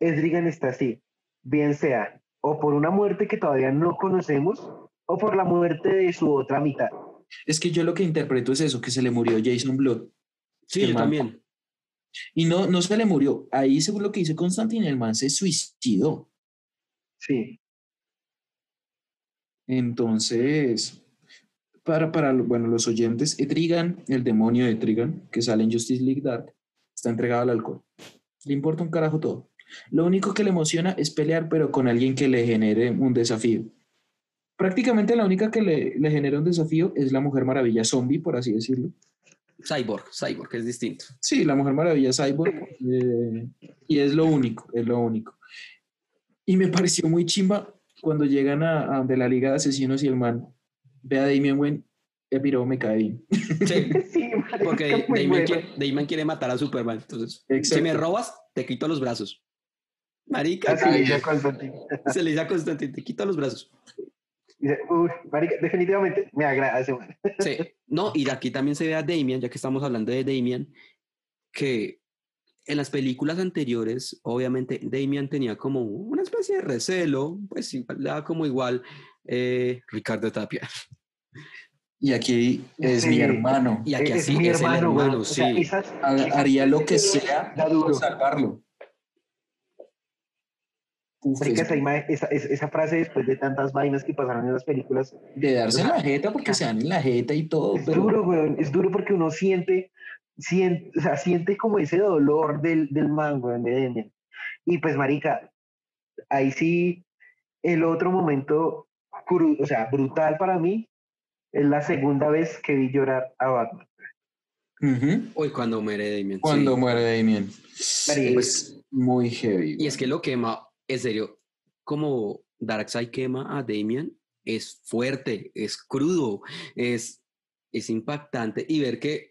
Speaker 3: Edrigan está así, bien sea o por una muerte que todavía no conocemos o por la muerte de su otra mitad.
Speaker 4: Es que yo lo que interpreto es eso, que se le murió Jason Blood.
Speaker 2: Sí, yo
Speaker 4: man-
Speaker 2: también.
Speaker 4: Y no, no se le murió. Ahí, según lo que dice Constantine, el man se suicidó.
Speaker 3: Sí.
Speaker 4: Entonces, para, para bueno, los oyentes, Etrigan, el demonio de Etrigan, que sale en Justice League Dark, está entregado al alcohol. Le importa un carajo todo. Lo único que le emociona es pelear, pero con alguien que le genere un desafío. Prácticamente la única que le, le genera un desafío es la Mujer Maravilla zombie, por así decirlo.
Speaker 2: Cyborg, Cyborg, es distinto.
Speaker 4: Sí, la Mujer Maravilla Cyborg. eh, y es lo único, es lo único. Y me pareció muy chimba cuando llegan a, a donde la Liga de Asesinos y el man ve a Damian Wayne, el piro me cae bien.
Speaker 2: Sí,
Speaker 3: Sí, marica,
Speaker 2: porque Damien
Speaker 3: bueno.
Speaker 2: quiere, Damien quiere matar a Superman. Entonces, si me robas, te quito los brazos. Marica,
Speaker 3: Así le
Speaker 2: sí,
Speaker 3: dice a Constantine.
Speaker 2: se le dice a Constantine, te quito los brazos.
Speaker 3: Dice, uy, marica, definitivamente me agrada ese man.
Speaker 2: Sí, no, y aquí también se ve a Damian, ya que estamos hablando de Damian, que en las películas anteriores, obviamente, Damian tenía como una especie de recelo, pues le daba como igual eh, Ricardo Tapia.
Speaker 4: Y aquí es mi
Speaker 3: Sí.
Speaker 4: hermano.
Speaker 2: Y aquí
Speaker 3: es
Speaker 2: así
Speaker 3: mi
Speaker 2: es el
Speaker 3: hermano,
Speaker 2: hermano,
Speaker 3: weón. O
Speaker 2: sí.
Speaker 3: sea, esas-
Speaker 4: Haría lo que sea por salvarlo. Uf,
Speaker 3: Marica,
Speaker 4: es
Speaker 3: esa, esa, esa- frase después de tantas vainas que pasaron en las películas
Speaker 4: de darse en la jeta porque se dan en la jeta y todo,
Speaker 3: es
Speaker 4: pero
Speaker 3: duro, weón. Es duro porque uno siente, siente, o sea, siente como ese dolor del, del man, weón, de Demian. Y pues, marica, ahí sí, el otro momento, cru- o sea, brutal para mí, es la segunda vez que vi llorar a Batman.
Speaker 4: Ujú.
Speaker 2: Hoy cuando muere Damian.
Speaker 4: cuando
Speaker 2: sí.
Speaker 4: muere Damien.
Speaker 3: Marica.
Speaker 4: Es muy heavy.
Speaker 2: Y es que lo quema, en serio, como Darkseid quema a Damian, es fuerte, es crudo, es, es impactante. Y ver que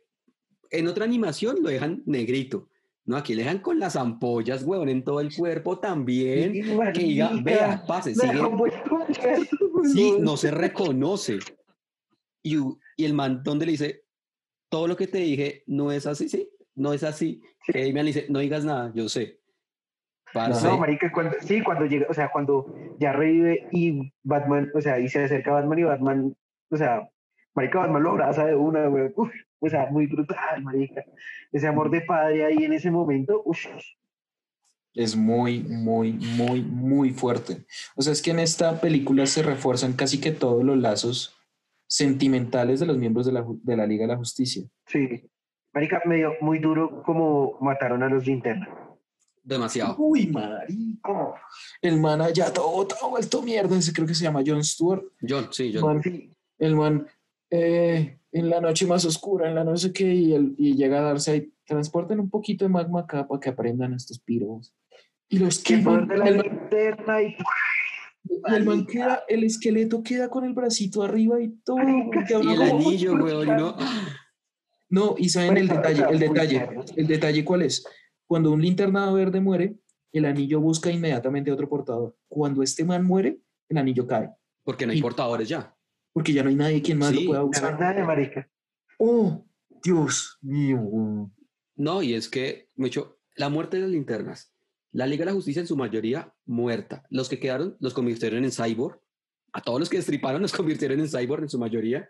Speaker 2: en otra animación lo dejan negrito. No, aquí le dejan con las ampollas, huevón, en todo el cuerpo también.
Speaker 3: Y,
Speaker 2: Que diga, vea, pase,
Speaker 3: me
Speaker 2: sigue. Sí, no se reconoce. Y, y el man, donde le dice, todo lo que te dije no es así, sí, no es así. Que Damian le dice, no digas nada, yo sé. Parce,
Speaker 3: No, marica, cuando, sí, cuando llega, o sea, cuando ya revive y Batman, o sea, y se acerca a Batman y Batman, o sea, marica, Batman lo abraza de una, güey, uf, o sea, muy brutal, marica. Ese amor de padre ahí en ese momento, uf,
Speaker 4: Es muy, muy, muy, muy fuerte. O sea, es que en esta película se refuerzan casi que todos los lazos sentimentales de los miembros de la, de la Liga de la Justicia.
Speaker 3: sí. Marica, me dio muy duro como mataron a los linterna.
Speaker 2: demasiado.
Speaker 4: Uy, marico. El man allá todo, todo vuelto mierda. Ese creo que se llama John Stewart.
Speaker 2: John, sí, John.
Speaker 3: Man, sí,
Speaker 4: El man, eh, en la noche más oscura, en la no sé qué, y, el- y llega a darse ahí, transporten un poquito de magma acá para que aprendan estos piros. Y los
Speaker 3: Que
Speaker 4: queman.
Speaker 3: de la linterna y
Speaker 4: y el man queda, el esqueleto queda con el bracito arriba y todo.
Speaker 2: Y el anillo, weón, no.
Speaker 4: No, y saben el detalle, el detalle, el detalle cuál es. Cuando un linterna verde muere, el anillo busca inmediatamente a otro portador. Cuando este man muere, el anillo cae,
Speaker 2: Porque no hay
Speaker 4: Y-
Speaker 2: portadores ya.
Speaker 4: Porque ya no hay nadie quien más
Speaker 2: Sí,
Speaker 4: lo pueda usar.
Speaker 3: de marica.
Speaker 4: Oh, Dios mío.
Speaker 2: No, y es que, mucho, la muerte de las linternas. La Liga de la Justicia en su mayoría muerta. Los que quedaron los convirtieron en cyborg. A todos los que destriparon los convirtieron en cyborg en su mayoría.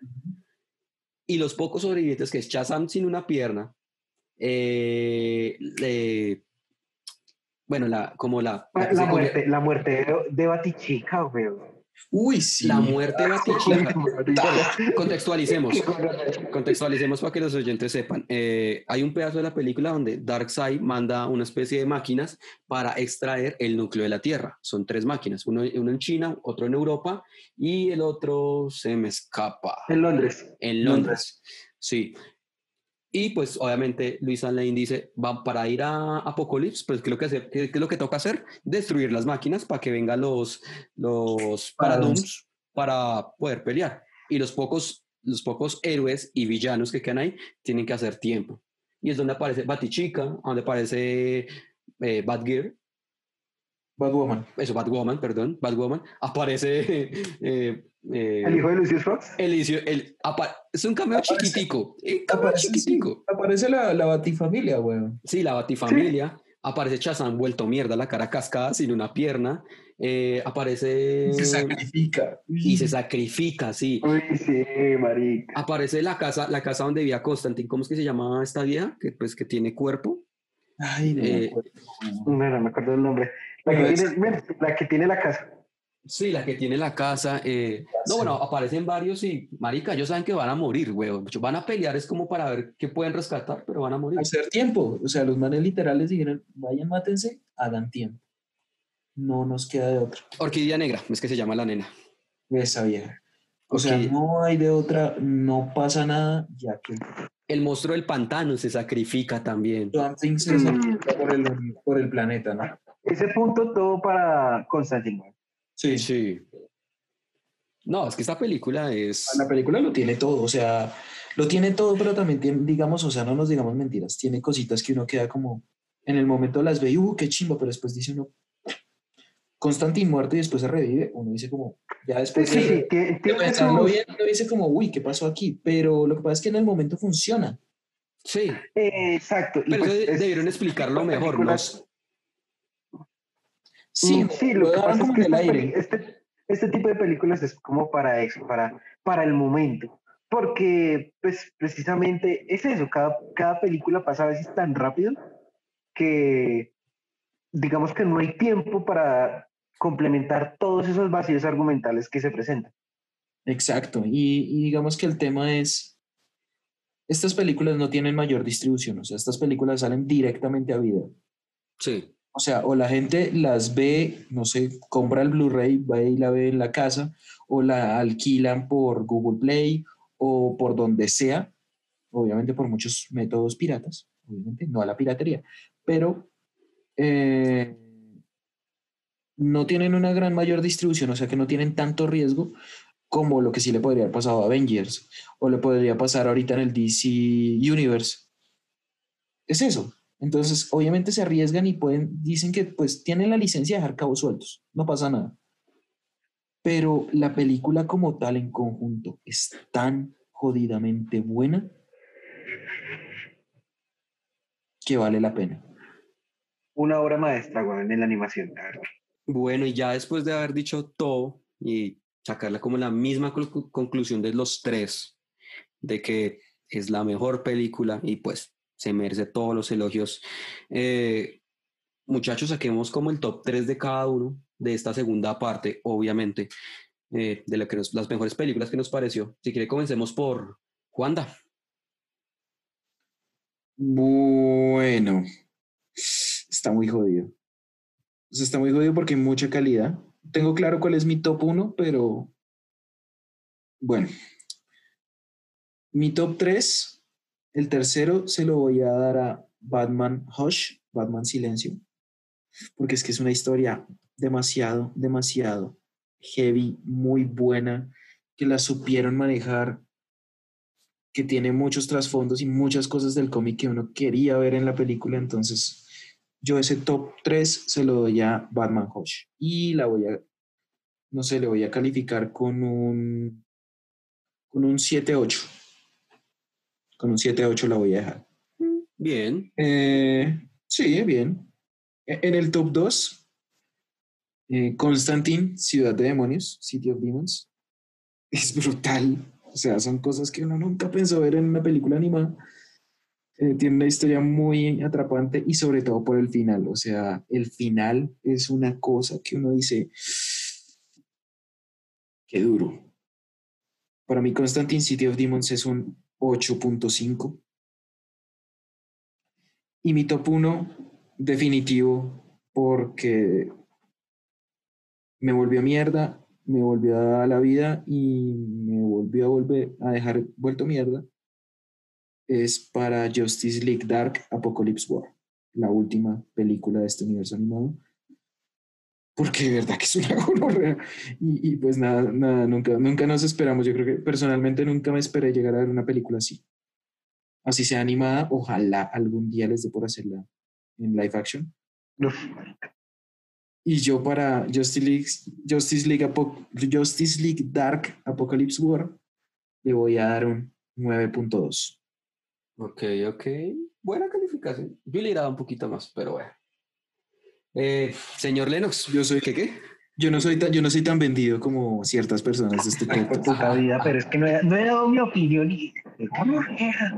Speaker 2: Y los pocos sobrevivientes, que es Shazam sin una pierna, eh, le- bueno, la, como la... la
Speaker 3: muerte, la muerte de, de Batichica, weón.
Speaker 4: Uy, sí.
Speaker 2: La muerte Batichica. Contextualicemos. Contextualicemos para que los oyentes sepan. Eh, hay un pedazo de la película donde Darkseid manda una especie de máquinas para extraer el núcleo de la Tierra. Son tres máquinas, uno, uno en China, otro en Europa y el otro se me escapa.
Speaker 3: En Londres.
Speaker 2: En Londres. Sí. Y pues obviamente Luis Lane dice, va para ir a Apocalipsis, pues ¿qué es lo que, hace- qué- es lo que toca hacer? Destruir las máquinas para que vengan los, los.
Speaker 4: Paradooms
Speaker 2: para poder pelear. Y los pocos, los pocos héroes y villanos que quedan ahí tienen que hacer tiempo. Y es donde aparece Batichica, donde aparece eh, Batgear,
Speaker 4: Batwoman.
Speaker 2: eso, Batwoman, perdón, Batwoman, aparece eh, eh,
Speaker 3: El hijo de Lucius Fox.
Speaker 2: El, es un cameo
Speaker 4: Aparece-
Speaker 2: chiquitico. Un cameo
Speaker 4: Aparece, sí, la, la batifamilia, weón.
Speaker 2: Sí, la batifamilia. Aparece Chazán vuelto mierda, la cara cascada, sin una pierna. Eh, aparece.
Speaker 4: Se sacrifica.
Speaker 2: y se sacrifica, sí.
Speaker 3: Uy, sí, marica.
Speaker 2: Aparece la casa, la casa donde vivía Constantine. ¿Cómo es que se llama esta vieja? Que pues que tiene cuerpo.
Speaker 4: Ay, no me
Speaker 2: Eh,
Speaker 4: acuerdo.
Speaker 3: No, no me acuerdo el nombre. La
Speaker 4: Pero
Speaker 3: que,
Speaker 4: es-
Speaker 3: tiene, mira, la que tiene la casa.
Speaker 2: Sí, la que tiene la casa. eh, No,
Speaker 4: Sí.
Speaker 2: bueno, aparecen varios y, marica, ellos saben que van a morir, weón. Van a pelear, es como para ver qué pueden rescatar, pero van a morir.
Speaker 4: hacer tiempo. O sea, los manes literales dijeron, vayan, mátense, hagan tiempo. No nos queda de otra.
Speaker 2: Orquídea negra, es que se llama la nena.
Speaker 4: Esa vieja. O sea, no hay de otra, no pasa nada, ya que
Speaker 2: El monstruo del pantano se sacrifica también.
Speaker 4: Something se
Speaker 3: Mm.
Speaker 4: sacrifica por el, por el planeta, ¿no?
Speaker 3: Ese punto todo para Constantine.
Speaker 4: Sí.
Speaker 2: Sí. No, es que esta película es...
Speaker 4: La película lo tiene todo, o sea, lo tiene todo, pero también tiene, digamos, o sea, no nos digamos mentiras, tiene cositas que uno queda como, en el momento las ve y, uh, qué chimba, pero después dice uno, Constantine muerto y después se revive, uno dice como, ya después
Speaker 3: sí, sí.
Speaker 4: de pensarlo bien, uno dice como, uy, ¿qué pasó aquí? Pero lo que pasa es que en el momento funciona.
Speaker 2: Sí,
Speaker 3: eh, exacto. y
Speaker 2: pero
Speaker 3: pues
Speaker 2: eso
Speaker 3: es-
Speaker 2: debieron explicarlo mejor, ¿no?
Speaker 4: Sí,
Speaker 3: Mm, sí, lo que pasa es
Speaker 4: como
Speaker 3: que
Speaker 4: en el aire.
Speaker 3: este, este tipo de películas es como para eso, para, para el momento. Porque, pues, precisamente es eso, cada, cada película pasa a veces tan rápido que digamos que no hay tiempo para complementar todos esos vacíos argumentales que se presentan.
Speaker 4: Exacto, y, y digamos que el tema es, estas películas no tienen mayor distribución, o sea, estas películas salen directamente a video.
Speaker 2: Sí,
Speaker 4: O sea, o la gente las ve, no sé, compra el Blu-ray, va y la ve en la casa, o la alquilan por Google Play o por donde sea, obviamente por muchos métodos piratas, obviamente, no a la piratería, pero eh, no tienen una gran mayor distribución, o sea que no tienen tanto riesgo como lo que sí le podría haber pasado a Avengers o le podría pasar ahorita en el DC Universe. Es eso. Entonces, obviamente se arriesgan y pueden, dicen que pues tienen la licencia de dejar cabos sueltos, no pasa nada. Pero la película como tal en conjunto es tan jodidamente buena que vale la pena.
Speaker 3: Una obra maestra, weón, en la animación, la verdad.
Speaker 2: bueno, y ya después de haber dicho todo y sacarla como la misma conclu- conclusión de los tres, de que es la mejor película y pues se merece todos los elogios. eh, muchachos, saquemos como el top 3 de cada uno de esta segunda parte, obviamente, eh, de las mejores películas que nos pareció. Si quiere, comencemos por Juanda.
Speaker 4: Bueno, está muy jodido. Está muy jodido porque hay mucha calidad. Tengo claro cuál es mi top 1, pero bueno. Mi top 3, el tercero se lo voy a dar a Batman Hush, Batman Silencio. porque es que es una historia demasiado, demasiado heavy, muy buena, que la supieron manejar, que tiene muchos trasfondos y muchas cosas del cómic que uno quería ver en la película, entonces yo ese top 3 se lo doy a Batman Hush y la voy a, no sé, le voy a calificar con un, con un 7-8. Con un 7-8 la voy a dejar.
Speaker 2: Bien.
Speaker 4: Eh, sí, bien. E- En el top 2, eh, Constantine, Ciudad de Demonios, City of Demons. Es brutal. O sea, son cosas que uno nunca pensó ver en una película animada. Eh, tiene una historia muy atrapante y sobre todo por el final. O sea, el final es una cosa que uno dice, qué duro. Para mí, Constantine City of Demons es un 8.5. Y mi top 1, definitivo, porque me volvió mierda, me volvió a dar la vida y me volvió a volver a dejar vuelto mierda, es para Justice League Dark Apocalypse War, la última película de este universo animado. Porque de verdad que es una gonorrea. Y, y pues nada, nada, nunca, nunca nos esperamos. Yo creo que personalmente nunca me esperé llegar a ver una película así así sea animada, ojalá algún día les dé por hacerla en live action.
Speaker 3: Uf,
Speaker 4: Y yo para Justice League, Justice League, Apo- Justice League Dark Apocalypse War le voy a dar un 9.2.
Speaker 2: Ok, ok. Buena calificación. Yo le dado un poquito más, pero bueno. Eh, señor Lennox,
Speaker 4: Yo soy-
Speaker 2: ¿qué qué?
Speaker 4: Yo no soy tan, yo no soy tan vendido como ciertas personas de este
Speaker 3: puta vida, pero es que no he, no he dado mi opinión y...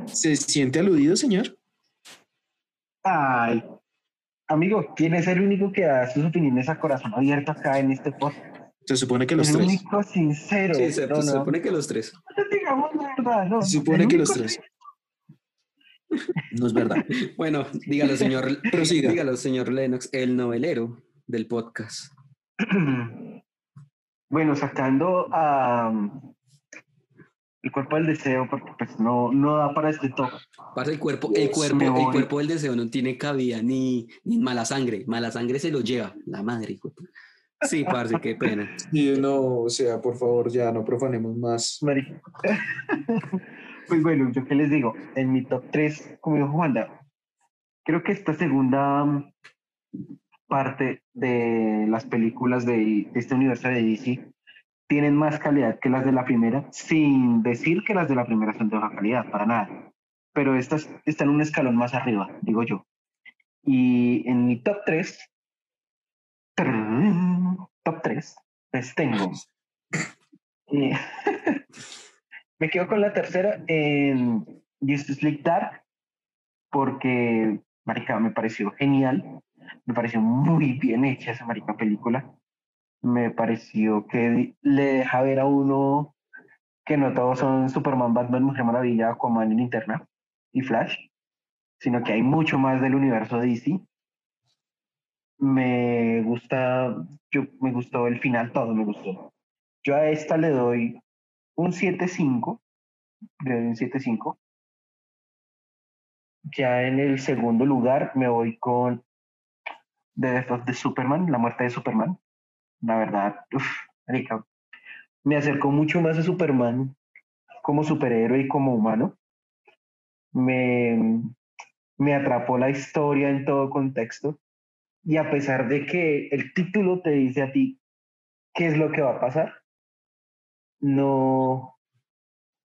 Speaker 4: ¿Se siente aludido, señor?
Speaker 3: Ay, amigo, ¿quién es el único que da sus opiniones a corazón abierto acá en este podcast?
Speaker 4: Se supone que los
Speaker 3: el
Speaker 4: tres.
Speaker 3: único sincero.
Speaker 2: Sí, se,
Speaker 3: no,
Speaker 2: se
Speaker 3: no.
Speaker 2: supone que los tres.
Speaker 3: No digamos la verdad, no.
Speaker 4: Se supone
Speaker 3: El
Speaker 4: que los tres. No es verdad.
Speaker 2: Bueno, dígalo, señor.
Speaker 4: Prosiga.
Speaker 2: dígalo, señor Lennox, el novelero del podcast.
Speaker 3: Bueno, sacando a um, el cuerpo del deseo, porque pues no, no da para este top.
Speaker 2: Parce, el cuerpo, el
Speaker 3: Dios,
Speaker 2: cuerpo, el cuerpo del deseo no tiene cabida ni, ni mala sangre. Mala sangre se lo lleva. La madre, hijo. Sí, parce, qué pena.
Speaker 4: Y no, o sea, por favor, ya no profanemos más.
Speaker 3: Marica. pues bueno, yo qué les digo, en mi top 3, como dijo Juanda, creo que esta segunda um, parte de las películas de, de este universo de DC tienen más calidad que las de la primera, sin decir que las de la primera son de baja calidad, para nada. Pero estas están un escalón más arriba, digo yo. Y en mi top 3, top 3, pues tengo. eh, me quedo con la tercera en Justice League Dark, porque, marica, me pareció genial. Me pareció muy bien hecha esa marica película. Me pareció que le deja ver a uno que no todos son Superman, Batman, Mujer Maravilla, Aquaman Linterna y Flash, sino que hay mucho más del universo DC. Me gusta, yo, me gustó el final, todo me gustó. Yo a esta le doy un 7.5, le doy un 7.5. Ya en el segundo lugar me voy con The Death of the Superman, la muerte de Superman. La verdad, uf, marica, me acercó mucho más a Superman como superhéroe y como humano. Me, me atrapó la historia en todo contexto. Y a pesar de que el título te dice a ti qué es lo que va a pasar, no,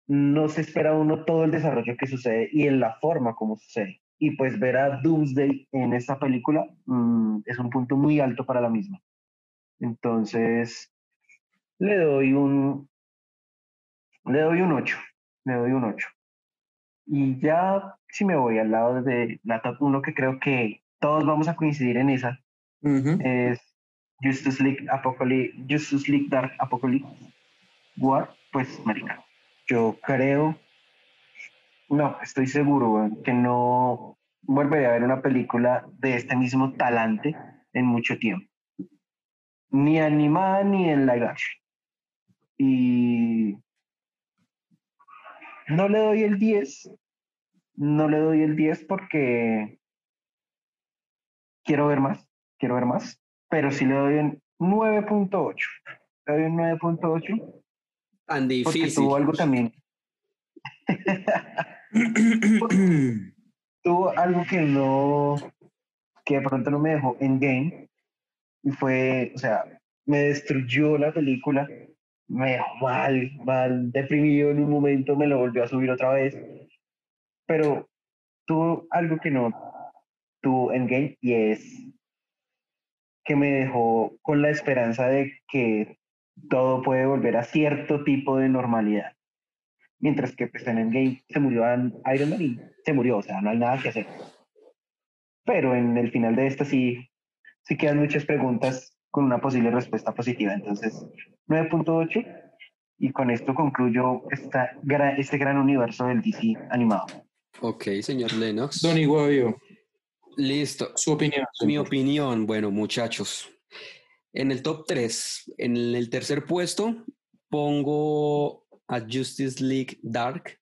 Speaker 3: no se espera uno todo el desarrollo que sucede y en la forma como sucede. Y pues ver a Doomsday en esta película mm, es un punto muy alto para la misma. Entonces, le doy un, le doy un 8, le doy un 8. Y ya, si me voy al lado de la top 1, que creo que todos vamos a coincidir en esa,
Speaker 4: Ujú.
Speaker 3: es Justice League, Apocalypse, Justice League Dark Apocalypse War, pues, marica, yo creo, no, estoy seguro, que no volveré a ver una película de este mismo talante en mucho tiempo. Ni animada ni en live action. Y no le doy el 10, no le doy el 10 porque quiero ver más quiero ver más, pero sí le doy un 9.8. Le doy un 9.8
Speaker 2: Tan
Speaker 3: porque
Speaker 2: difícil.
Speaker 3: tuvo algo también. tuvo algo que no, que de pronto no me dejó en game y fue, o sea, me destruyó la película, me dejó mal, mal, deprimido en un momento, me lo volvió a subir otra vez, pero tuvo algo que no tuvo en game y es que me dejó con la esperanza de que todo puede volver a cierto tipo de normalidad. Mientras que pues, en Endgame se murió Iron Man y se murió, o sea, no hay nada que hacer. Pero en el final de esta sí, sí quedan muchas preguntas con una posible respuesta positiva. Entonces, 9.8 y con esto concluyo esta este gran universo del DC animado.
Speaker 2: Ok, señor Lennox.
Speaker 4: Don Iguavio,
Speaker 2: Listo.
Speaker 4: su opinión.
Speaker 2: Mi opinión, bueno, muchachos. En el top 3, en el tercer puesto, pongo a Justice League Dark.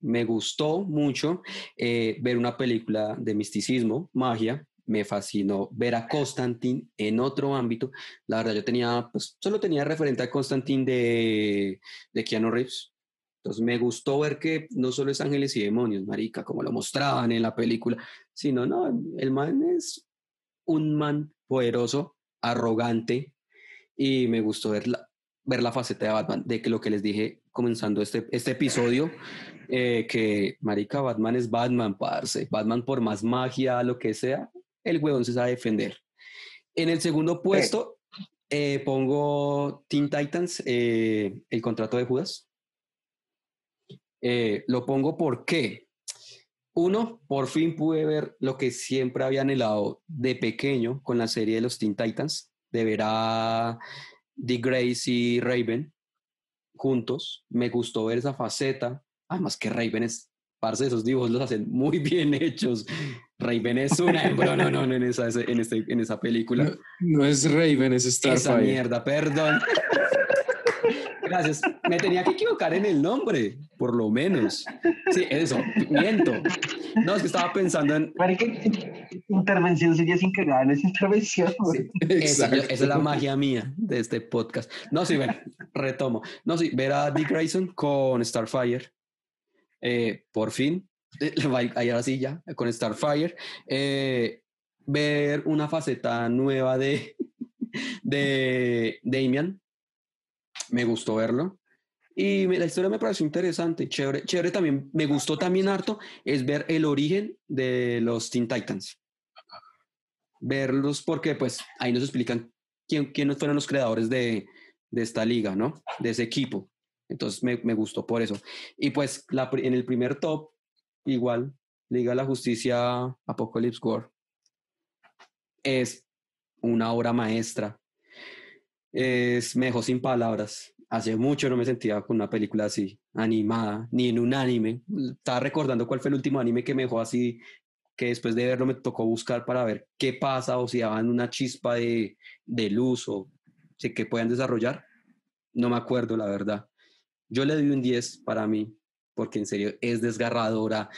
Speaker 2: Me gustó mucho eh, ver una película de misticismo, magia. Me fascinó ver a Constantine en otro ámbito. La verdad, yo tenía, pues, solo tenía referente a Constantine de, de Keanu Reeves. Entonces me gustó ver que no solo es ángeles y demonios, marica, como lo mostraban en la película, sino, no, el man es un man poderoso, arrogante, y me gustó ver la, ver la faceta de Batman, de que lo que les dije comenzando este, este episodio, eh, que marica, Batman es Batman, parce. Batman por más magia, lo que sea, el huevón se sabe defender. En el segundo puesto eh, pongo Teen Titans, eh, el contrato de Judas. Lo pongo porque, uno, por fin pude ver lo que siempre había anhelado de pequeño con la serie de los Teen Titans, de ver a Dick Grace y Raven juntos. Me gustó ver esa faceta. Además que Raven es, parce, esos dibujos los hacen muy bien hechos. Raven es una no, no, no, en esa, en, este, en esa película.
Speaker 4: No, no es Raven, es
Speaker 2: Esa
Speaker 4: Starfire.
Speaker 2: mierda, perdón. Gracias. Me tenía que equivocar en el nombre, por lo menos. Sí, eso, miento. No, es que estaba pensando en.
Speaker 3: Marica, intervención suya sin que ganar esa intervención. güey.
Speaker 2: Esa, esa es la magia mía de este podcast. No, sí, bueno, retomo. No, sí, ver a Dick Grayson con Starfire. eh, por fin. Ahí ahora sí ya, con Starfire. eh, ver una faceta nueva de, de Damian. Me gustó verlo. Y la historia me pareció interesante, chévere. Chévere también, me gustó también harto, es ver el origen de los Teen Titans. Verlos porque pues ahí nos explican quién, quiénes fueron los creadores de, de esta liga, ¿no? De ese equipo. Entonces me, me gustó por eso. Y pues la, en el primer top, igual, Liga de la Justicia Apocalypse War es una obra maestra. Es mejor sin palabras. Hace mucho no me sentía con una película así, animada, ni en un anime. Estaba recordando cuál fue el último anime que me dejó así, que después de verlo me tocó buscar para ver qué pasa o si daban una chispa de, de luz o si que puedan desarrollar. No me acuerdo, la verdad. Yo le doy un 10 para mí, porque en serio es desgarradora.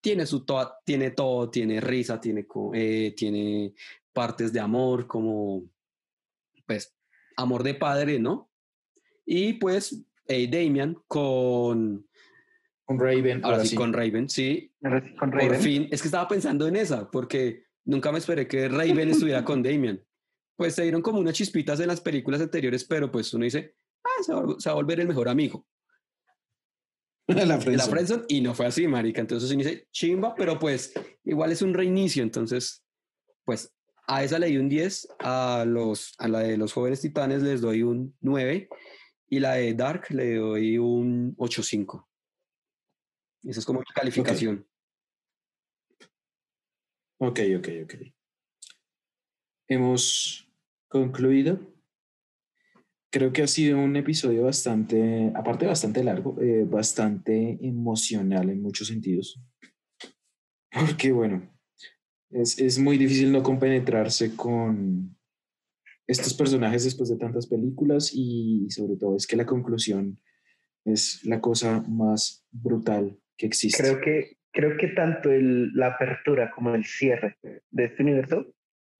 Speaker 2: Tiene, su to- tiene todo, tiene risa, tiene, eh, tiene partes de amor, como pues amor de padre, ¿no? Y pues eh, Damian con,
Speaker 4: Con Raven,
Speaker 2: ahora
Speaker 4: ahora
Speaker 2: sí,
Speaker 4: sí.
Speaker 2: con Raven, sí,
Speaker 3: Con
Speaker 2: por
Speaker 3: Raven.
Speaker 2: fin, es que estaba pensando en esa, porque nunca me esperé que Raven estuviera con Damian. Pues se dieron como unas chispitas en las películas anteriores, pero pues uno dice, ah, se va, a vol- se va a volver el mejor amigo
Speaker 4: la friendzone,
Speaker 2: y no fue así, marica. Entonces uno dice, chimba, pero pues igual es un reinicio, entonces, pues a esa le di un 10, a, los, a la de los jóvenes titanes les doy un 9, y la de Dark le doy un 8.5. Esa es como mi calificación.
Speaker 4: Ok, ok, ok. Hemos concluido. Creo que ha sido un episodio bastante, aparte bastante largo, eh, bastante emocional en muchos sentidos. Porque, bueno, es, es muy difícil no compenetrarse con estos personajes después de tantas películas y sobre todo es que la conclusión es la cosa más brutal que existe.
Speaker 3: Creo que, creo que tanto el, la apertura como el cierre de este universo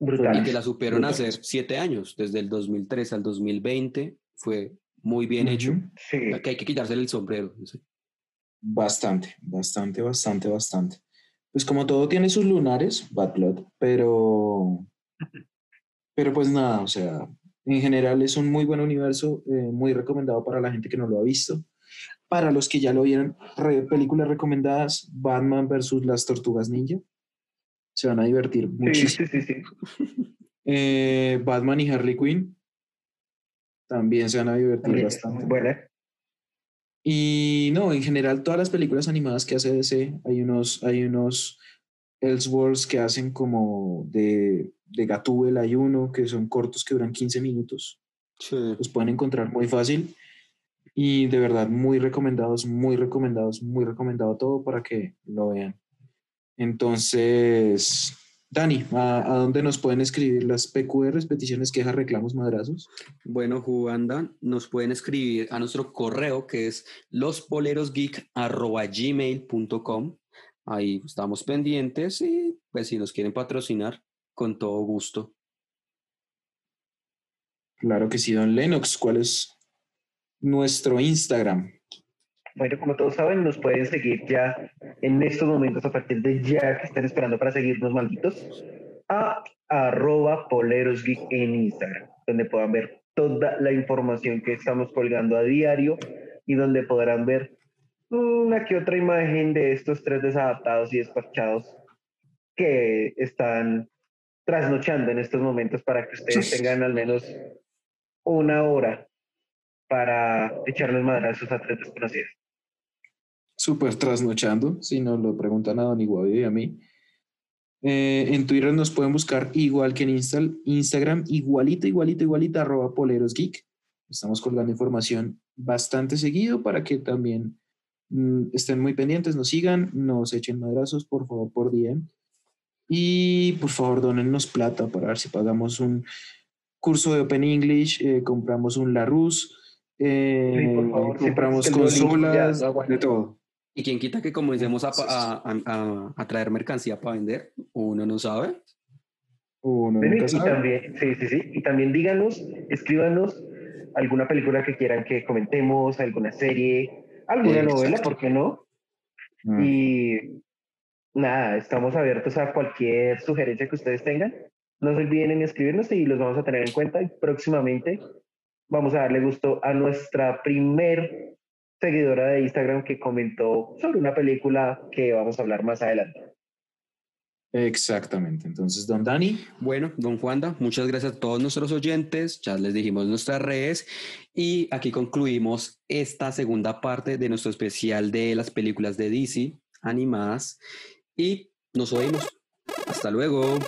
Speaker 2: Y
Speaker 3: Brutal.
Speaker 2: que la supieron hacer siete años, desde el 2003 al 2020. Fue muy bien hecho.
Speaker 3: Sí.
Speaker 2: Que hay que quitársele el sombrero.
Speaker 4: Bastante, bastante, bastante, bastante. Pues como todo tiene sus lunares, Bad Blood, pero, pero pues nada, o sea, en general es un muy buen universo, eh, muy recomendado para la gente que no lo ha visto. Para los que ya lo vieron, re- películas recomendadas, Batman versus las Tortugas Ninja. Se van a divertir
Speaker 3: Sí,
Speaker 4: muchísimo.
Speaker 3: sí, sí, sí.
Speaker 4: Eh, Batman y Harley Quinn también se van a divertir
Speaker 3: También
Speaker 4: bastante.
Speaker 3: buena.
Speaker 4: Y no, en general, todas las películas animadas que hace DC, hay unos, hay unos Elseworlds que hacen como de, de Gatúbel, hay uno que son cortos que duran 15 minutos.
Speaker 2: Sí.
Speaker 4: Los pueden encontrar muy fácil. Y de verdad, muy recomendados, muy recomendados, muy recomendado todo para que lo vean. Entonces, Dani, ¿a, a dónde nos pueden escribir las PQRs, peticiones, quejas, reclamos, madrazos?
Speaker 2: Bueno, Juanda, nos pueden escribir a nuestro correo que es lospolerosgeek.gmail.com. Ahí estamos pendientes y pues si nos quieren patrocinar, con todo gusto.
Speaker 4: Claro que sí, don Lennox, ¿cuál es nuestro Instagram?
Speaker 3: Bueno, como todos saben, nos pueden seguir ya en estos momentos, a partir de ya que estén esperando para seguirnos, malditos, a arroba polerosgeek en Instagram, donde puedan ver toda la información que estamos colgando a diario y donde podrán ver una que otra imagen de estos tres desadaptados y despachados que están trasnochando en estos momentos para que ustedes tengan al menos una hora para echarles madrazos a tres desconocidos.
Speaker 4: Súper trasnochando, si nos lo preguntan a Don Iguavio y a mí. Eh, en Twitter nos pueden buscar igual que en Insta- Instagram, igualita, igualita, igualita, arroba polerosgeek. Estamos colgando información bastante seguido para que también mm, estén muy pendientes, nos sigan, nos echen madrazos, por favor, por DM. Y por favor, donennos plata para ver si pagamos un curso de Open English, eh, compramos un Larousse, eh,
Speaker 3: Sí, por favor, sí,
Speaker 4: compramos
Speaker 3: ya
Speaker 4: consolas,
Speaker 3: no
Speaker 4: de todo.
Speaker 2: Y quien quita que comencemos a, a, a- a- a traer mercancía para vender, uno no sabe.
Speaker 4: Uno
Speaker 3: y
Speaker 4: sabe.
Speaker 3: también, sí, sí, sí. Y también díganos, escríbanos alguna película que quieran que comentemos, alguna serie, alguna
Speaker 4: Exacto.
Speaker 3: novela, ¿por qué no?
Speaker 4: Mm.
Speaker 3: Y nada, estamos abiertos a cualquier sugerencia que ustedes tengan. No se olviden en escribirnos y los vamos a tener en cuenta. Y próximamente vamos a darle gusto a nuestra primer seguidora de Instagram que comentó sobre una película que vamos a hablar más adelante.
Speaker 4: Exactamente. Entonces, don Dani,
Speaker 2: Bueno, don Juanda, muchas gracias a todos nuestros oyentes. Ya les dijimos nuestras redes. Y aquí concluimos esta segunda parte de nuestro especial de las películas de DC animadas. Y nos oímos. Hasta luego.